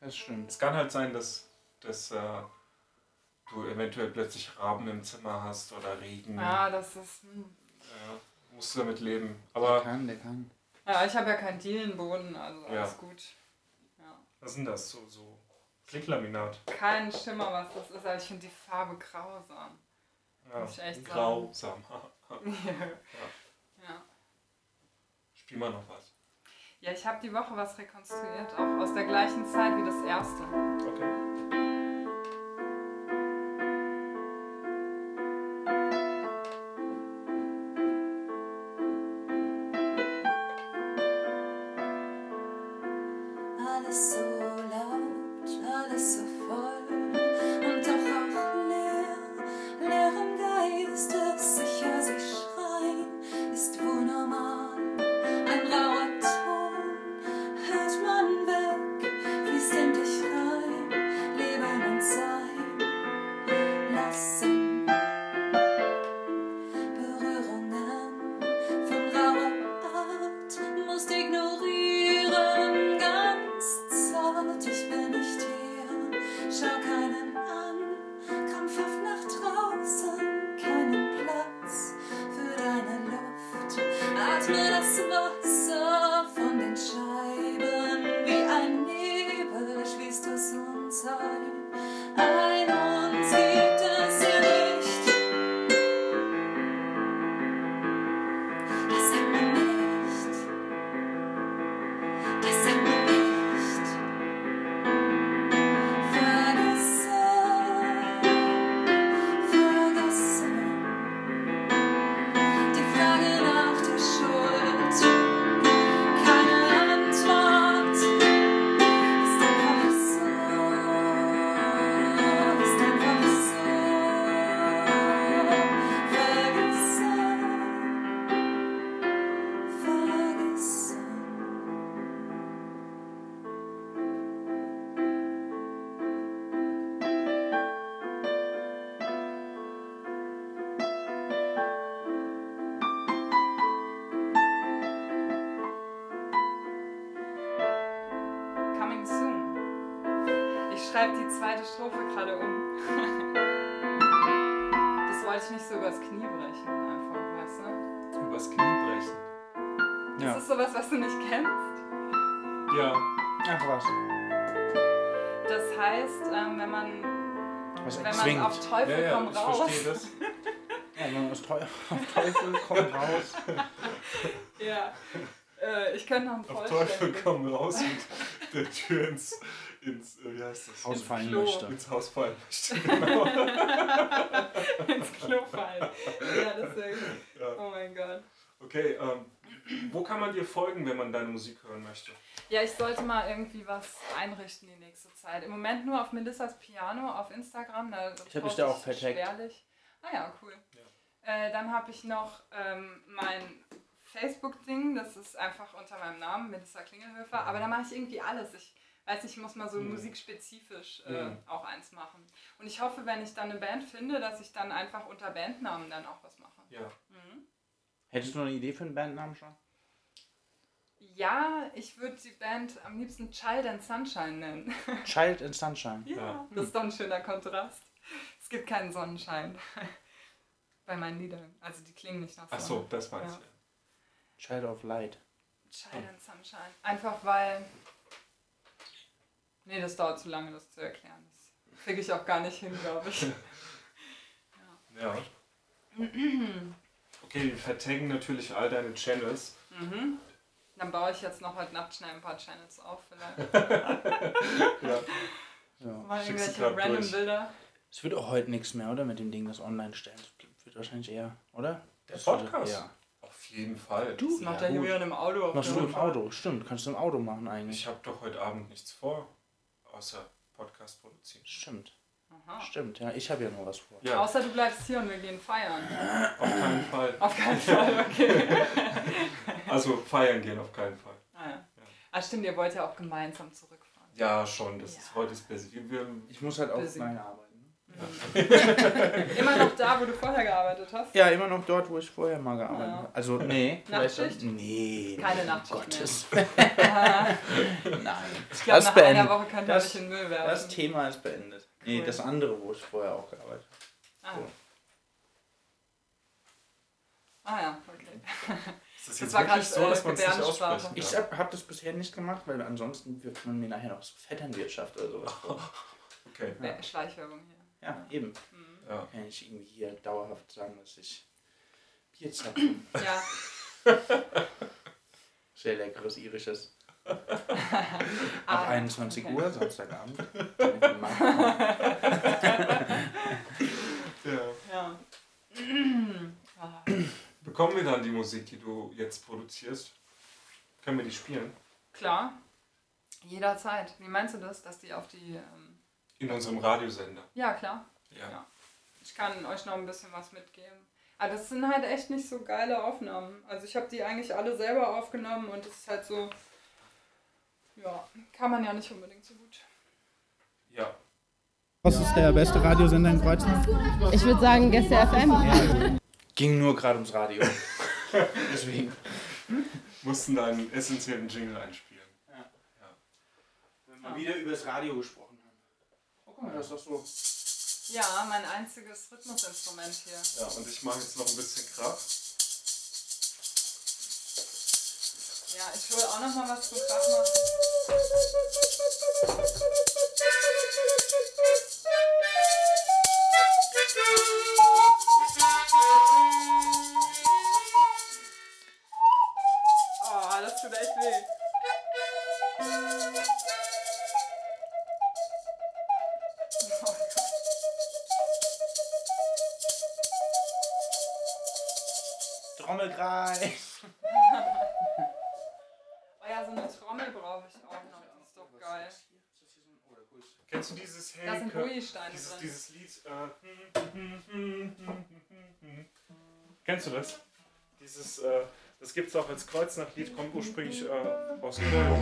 Das stimmt. Es kann halt sein, dass, dass äh, du eventuell plötzlich Raben im Zimmer hast oder Regen. Ja, das ist. hm. Ja, musst du damit leben. Der Aber kann, der kann. Ja, ich habe ja keinen Dielenboden, also Ja. alles gut. Ja. was ist denn das? So, so Klicklaminat. Kein Schimmer, was das ist, aber ich finde die Farbe grausam. Ja. Muss ich echt. Grausam. [laughs] [laughs] ja. Spiel mal noch was. Ja, ich habe die Woche was rekonstruiert, auch aus der gleichen Zeit wie das erste. Okay. Das du nicht kennst. Ja. Ach was. Das heißt, ähm, wenn man, Was wenn man auf Teufel Ja, ja, komm ich raus. verstehe das. Ja, wenn man [laughs] auf Teufel kommt raus. [laughs] Ja. Äh, ich könnte noch einen Auf Teufel komm raus mit der Tür ins, ins äh, wie heißt das? Ausfallen Klo. möchte. Ins Haus fallen möchte. [laughs] Genau. ins Klo fallen. Ja, deswegen. Ja. Oh mein Gott. Okay, ähm, wo kann man dir folgen, wenn man deine Musik hören möchte? Ja, ich sollte mal irgendwie was einrichten die nächste Zeit. Im Moment nur auf Melissas Piano auf Instagram. Da Ich hab dich poste da auch vertagt. Schwerlich. Ah ja, cool. Äh, dann habe ich noch ähm, mein Facebook-Ding. Das ist einfach unter meinem Namen, Melissa Klingelhöfer. Aber da mache ich irgendwie alles. Ich weiß nicht, ich muss mal so Mhm. musikspezifisch äh, Mhm. auch eins machen. Und ich hoffe, wenn ich dann eine Band finde, dass ich dann einfach unter Bandnamen dann auch was mache. Ja. Mhm. Hättest du noch eine Idee für einen Bandnamen schon? Ja, ich würde die Band am liebsten Child and Sunshine nennen. [laughs] Child and Sunshine. Ja, Ja. das ist doch ein schöner Kontrast. Es gibt keinen Sonnenschein [laughs] bei meinen Liedern. Also die klingen nicht nach Ach Sonne. so, das meinst Ja. du. Child of Light. Child and Sunshine. Einfach weil. Nee, das dauert zu lange, das zu erklären. Das kriege ich auch gar nicht hin, glaube ich. [laughs] Ja. [clears throat] [clears throat] Okay, wir vertaggen natürlich all deine Channels. Mhm. Dann baue ich jetzt noch heute Nacht schnell ein paar Channels auf, vielleicht. [laughs] Ja. Ja. Mal irgendwelche random durch. Bilder. Es wird auch heute nichts mehr, oder? Mit dem Ding, das online stellen. Das wird wahrscheinlich eher, oder? Der Das Podcast? Ja. Auf jeden Fall. Du? Das macht Ja, der. Julian im Auto auf Machst du im. Auto? Stimmt, kannst du im Auto machen eigentlich. Ich habe doch heute Abend nichts vor, außer Podcast produzieren. Stimmt. Aha. Stimmt, ja. Ich habe ja noch was vor. Ja, Außer du bleibst hier und wir gehen feiern. auf keinen Fall. Auf keinen Fall, okay. [laughs] Also feiern gehen auf keinen Fall. Ah, ja. ah, stimmt, ihr wollt ja auch gemeinsam zurückfahren. Ja, schon. Das Ja. ist heute ist busy. Wir, Ich muss halt auch Busy. meine arbeiten. ne? [laughs] Immer noch da, wo du vorher gearbeitet hast? Ja, immer noch dort, wo ich vorher mal gearbeitet Ja. habe. Also, nee. vielleicht- Nachtschicht? Nee. Keine Nachtschicht Gottes. [laughs] Nein. ich glaube, Das nach beendet- einer Woche könnt ihr das- euch in den Müll Das werfen. Thema ist beendet. Nee, Cool. das andere, wo ich vorher auch gearbeitet Ah. So. ah ja, okay. ist das [laughs] Das jetzt war wirklich so, dass äh, man es nicht aussprechen Ich habe hab das bisher nicht gemacht, weil ansonsten wirft man mir nachher noch so Vetternwirtschaft oder sowas vor. [laughs] Okay, Wer- Schleichwerbung hier. Ja, eben. Mhm. ja. Kann ich irgendwie hier dauerhaft sagen, dass ich Bier zapfe. Ja, [laughs] Sehr leckeres irisches. Ah, Ab 21 okay. Uhr, Samstagabend. [laughs] Ja. Ja. Ah. [clears throat] Bekommen wir dann die Musik, die du jetzt produzierst? Können wir die spielen? Klar, jederzeit. Wie meinst du das, dass die auf die... Ähm In unserem Radiosender. ja, klar. Ja. Ja. Ich kann euch noch ein bisschen was mitgeben. Aber das sind halt echt nicht so geile Aufnahmen. Also ich habe die eigentlich alle selber aufgenommen und es ist halt so... Ja, kann man ja nicht unbedingt so gut. Ja. Was ist der beste Radiosender in Kreuznach? Ich würde sagen Gäste FM. Ging nur gerade ums Radio. [laughs] Deswegen. Mussten da einen essentiellen Jingle einspielen. Wenn wir wieder über das Radio gesprochen haben. Oh, guck mal, das ist doch so. Ja, mein einziges Rhythmusinstrument hier. Ja, und ich mache jetzt noch ein bisschen Krach. Ja, ich will auch noch mal was zum Krach machen. Das gibt es auch als Kreuznach-Lied, kommt ursprünglich äh, aus Polen.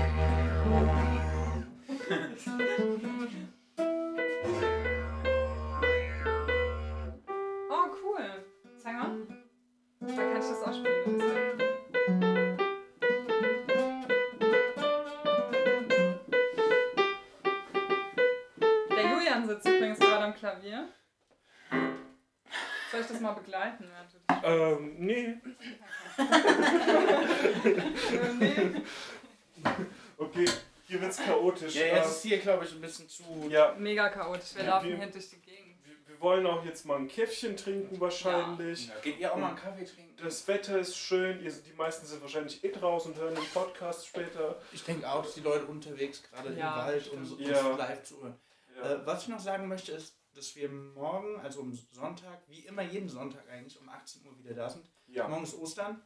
Okay, hier wird's chaotisch. Ja, jetzt Äh, ist hier, glaube ich, ein bisschen zu. ja, Mega chaotisch. Wir Ja, laufen hier durch die Gegend. wir, wollen auch jetzt mal ein Käffchen trinken wahrscheinlich. Ja, Geht ihr auch mal einen Kaffee trinken? Das Wetter ist schön. Ihr, die meisten sind wahrscheinlich eh draußen und hören den Podcast später. Ich denke auch, dass die Leute unterwegs gerade Ja, im Wald und so stimmt. Ja. live zuhören. Ja. Äh, was ich noch sagen möchte, ist, dass wir morgen, also am Sonntag, wie immer jeden Sonntag eigentlich, um 18 Uhr wieder da sind. ja. Morgen ist Ostern.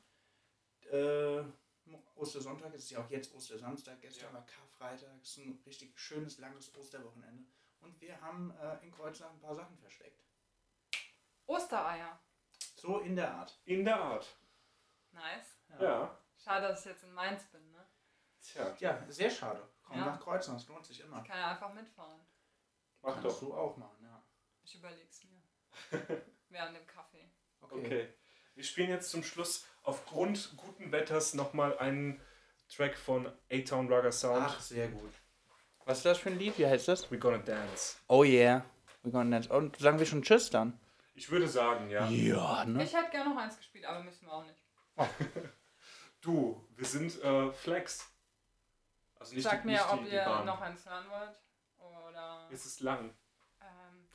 Äh, Ostersonntag, es ist ja auch jetzt Ostersamstag, gestern Ja. war Karfreitag, es ist ein richtig schönes, langes Osterwochenende. Und wir haben äh, in Kreuznach ein paar Sachen versteckt. Ostereier. So in der Art. In der Art. Nice. Ja. Schade, dass ich jetzt in Mainz bin, ne? Tja, Ja, sehr schade. Komm Ja. nach Kreuznach, es lohnt sich immer. Ich kann ja einfach mitfahren. mach Kannst doch. du auch machen, ja. Ich überleg's mir. [laughs] Während dem Kaffee. Okay. Wir spielen jetzt zum Schluss aufgrund guten Wetters nochmal einen Track von A-Town Rugger Sound. Ach, sehr gut. Was ist das für ein Lied? Wie heißt das? We're gonna dance. Oh yeah. We're gonna dance. Und sagen wir schon Tschüss dann? Ich würde sagen, ja. Ja, ne? Ich hätte gerne noch eins gespielt, aber müssen wir auch nicht. [laughs] Du, wir sind äh, Flex. Also nicht Sagt die, mir, nicht ob die, die ihr Bahn. noch eins hören wollt. Oder. Es ist lang. Ähm,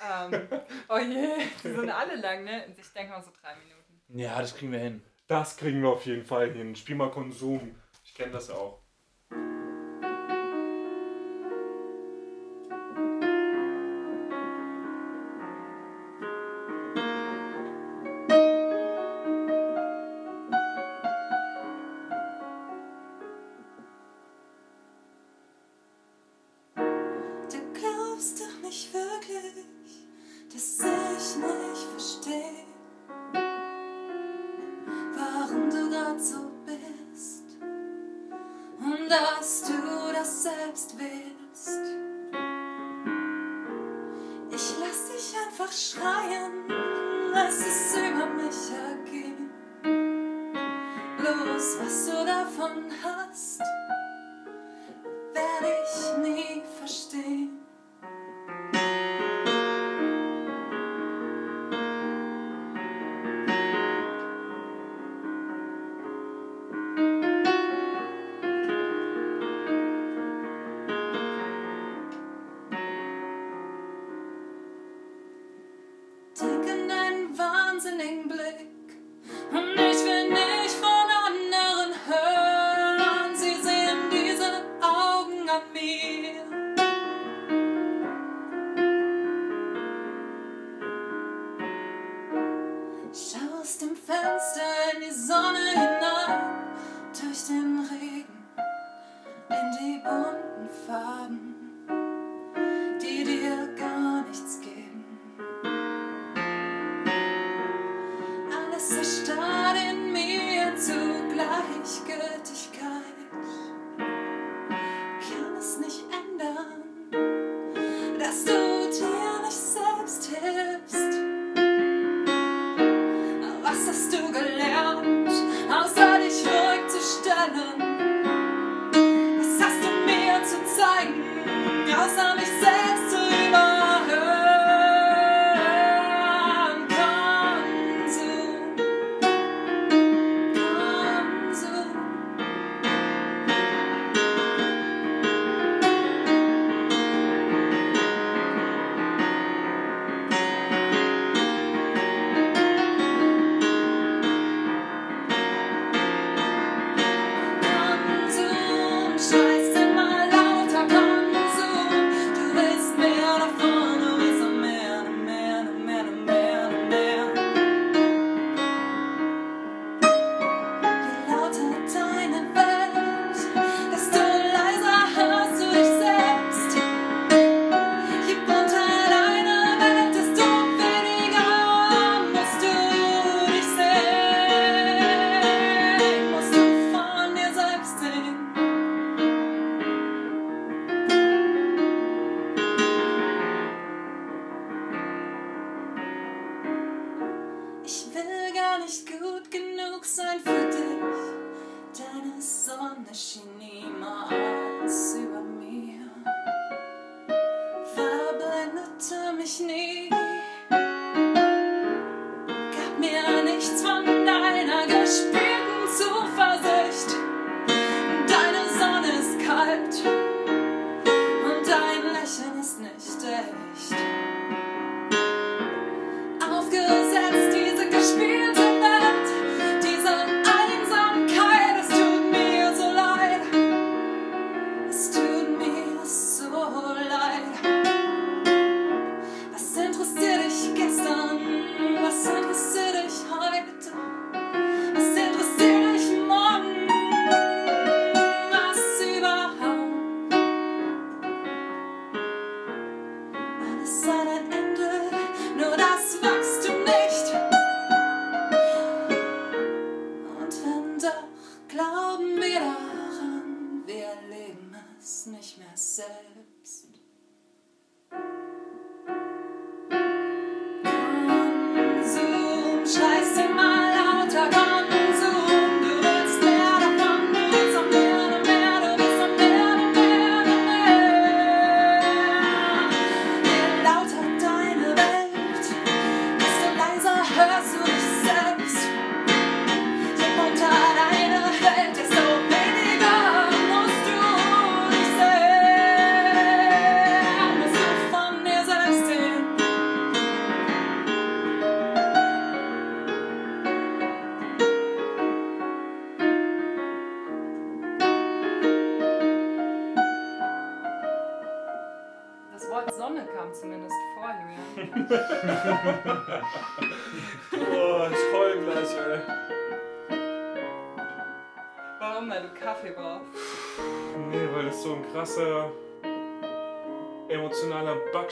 ähm, [laughs] oh je, [laughs] die sind alle lang, ne? Ich denke mal so drei Minuten. Ja, das kriegen wir hin. Das kriegen wir auf jeden Fall hin. Spiel mal Konsum. Ich kenne das auch. Fenster in die Sonne hinein, durch den Regen, in die bunten Farben,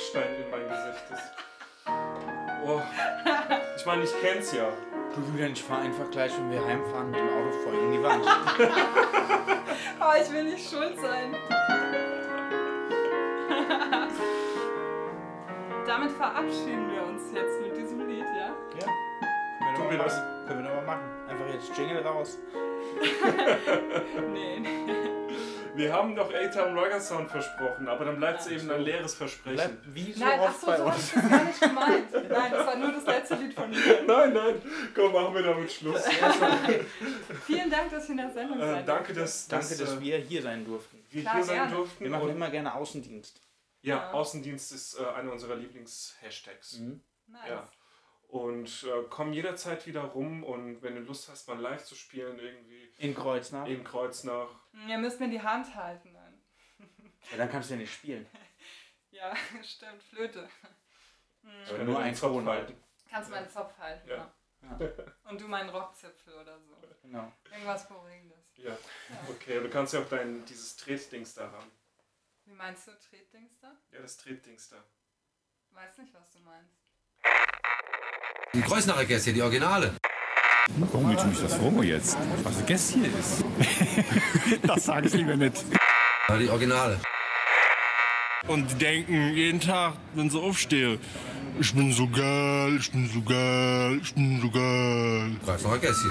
Backstein in mein Gesicht ist. Oh. Ich meine, ich kenn's ja. Du Julian, ich fahre einfach gleich, wenn wir heimfahren, mit dem Auto voll in die Wand. [laughs] Aber ich will nicht schuld sein. [laughs] Damit verabschieden wir uns jetzt mit diesem Lied, ja? Ja. Können Tun wir, das? machen. Können wir doch mal machen. Einfach jetzt Jingle raus. [laughs] Nee, nee. Wir haben doch A-Town Rocker Sound versprochen, aber dann bleibt es eben ein leeres Versprechen. Bleibt wie so Nein, ach oft so, bei so hab uns. ich das gar nicht gemeint. Nein, das war nur das letzte Lied von mir. [laughs] Nein, nein, komm, machen wir damit Schluss. [laughs] Vielen Dank, dass ich in der Sendung Äh, seid. danke, dass, Danke, dass, dass äh, wir hier sein durften. wir Klar, hier sein gerne. durften. Wir machen immer gerne Außendienst. ja, Außendienst ist äh, einer unserer Lieblings-Hashtags. Mhm. Nice. Ja. Und äh, komm jederzeit wieder rum und wenn du Lust hast, mal live zu spielen, irgendwie In Kreuznach. in Kreuznach. Ihr müsst mir die Hand halten dann. Ja, dann kannst du ja nicht spielen. [laughs] Ja, stimmt, Flöte. Ich Aber kann nur dir den ein Zopf Ton halten. Kannst meinen Zopf halten. Ja. Ja. Und du meinen Rockzipfel oder so. Genau. Irgendwas Beruhigendes. Ja, okay. Du kannst ja auch dein, dieses Tretdings da haben. Wie meinst du Tretdings da? Ja, das Tretdings da. Weiß nicht, was du meinst. Die Kreuznacher Gäste, die Originale. Warum willst du mich das fragen jetzt? Was ein Gast hier ist? [laughs] das sage ich lieber nicht. Ja, die Originale. Und die denken jeden Tag, wenn sie aufstehen, ich bin so geil, ich bin so geil, ich bin so geil. Kreuznacher Gäste.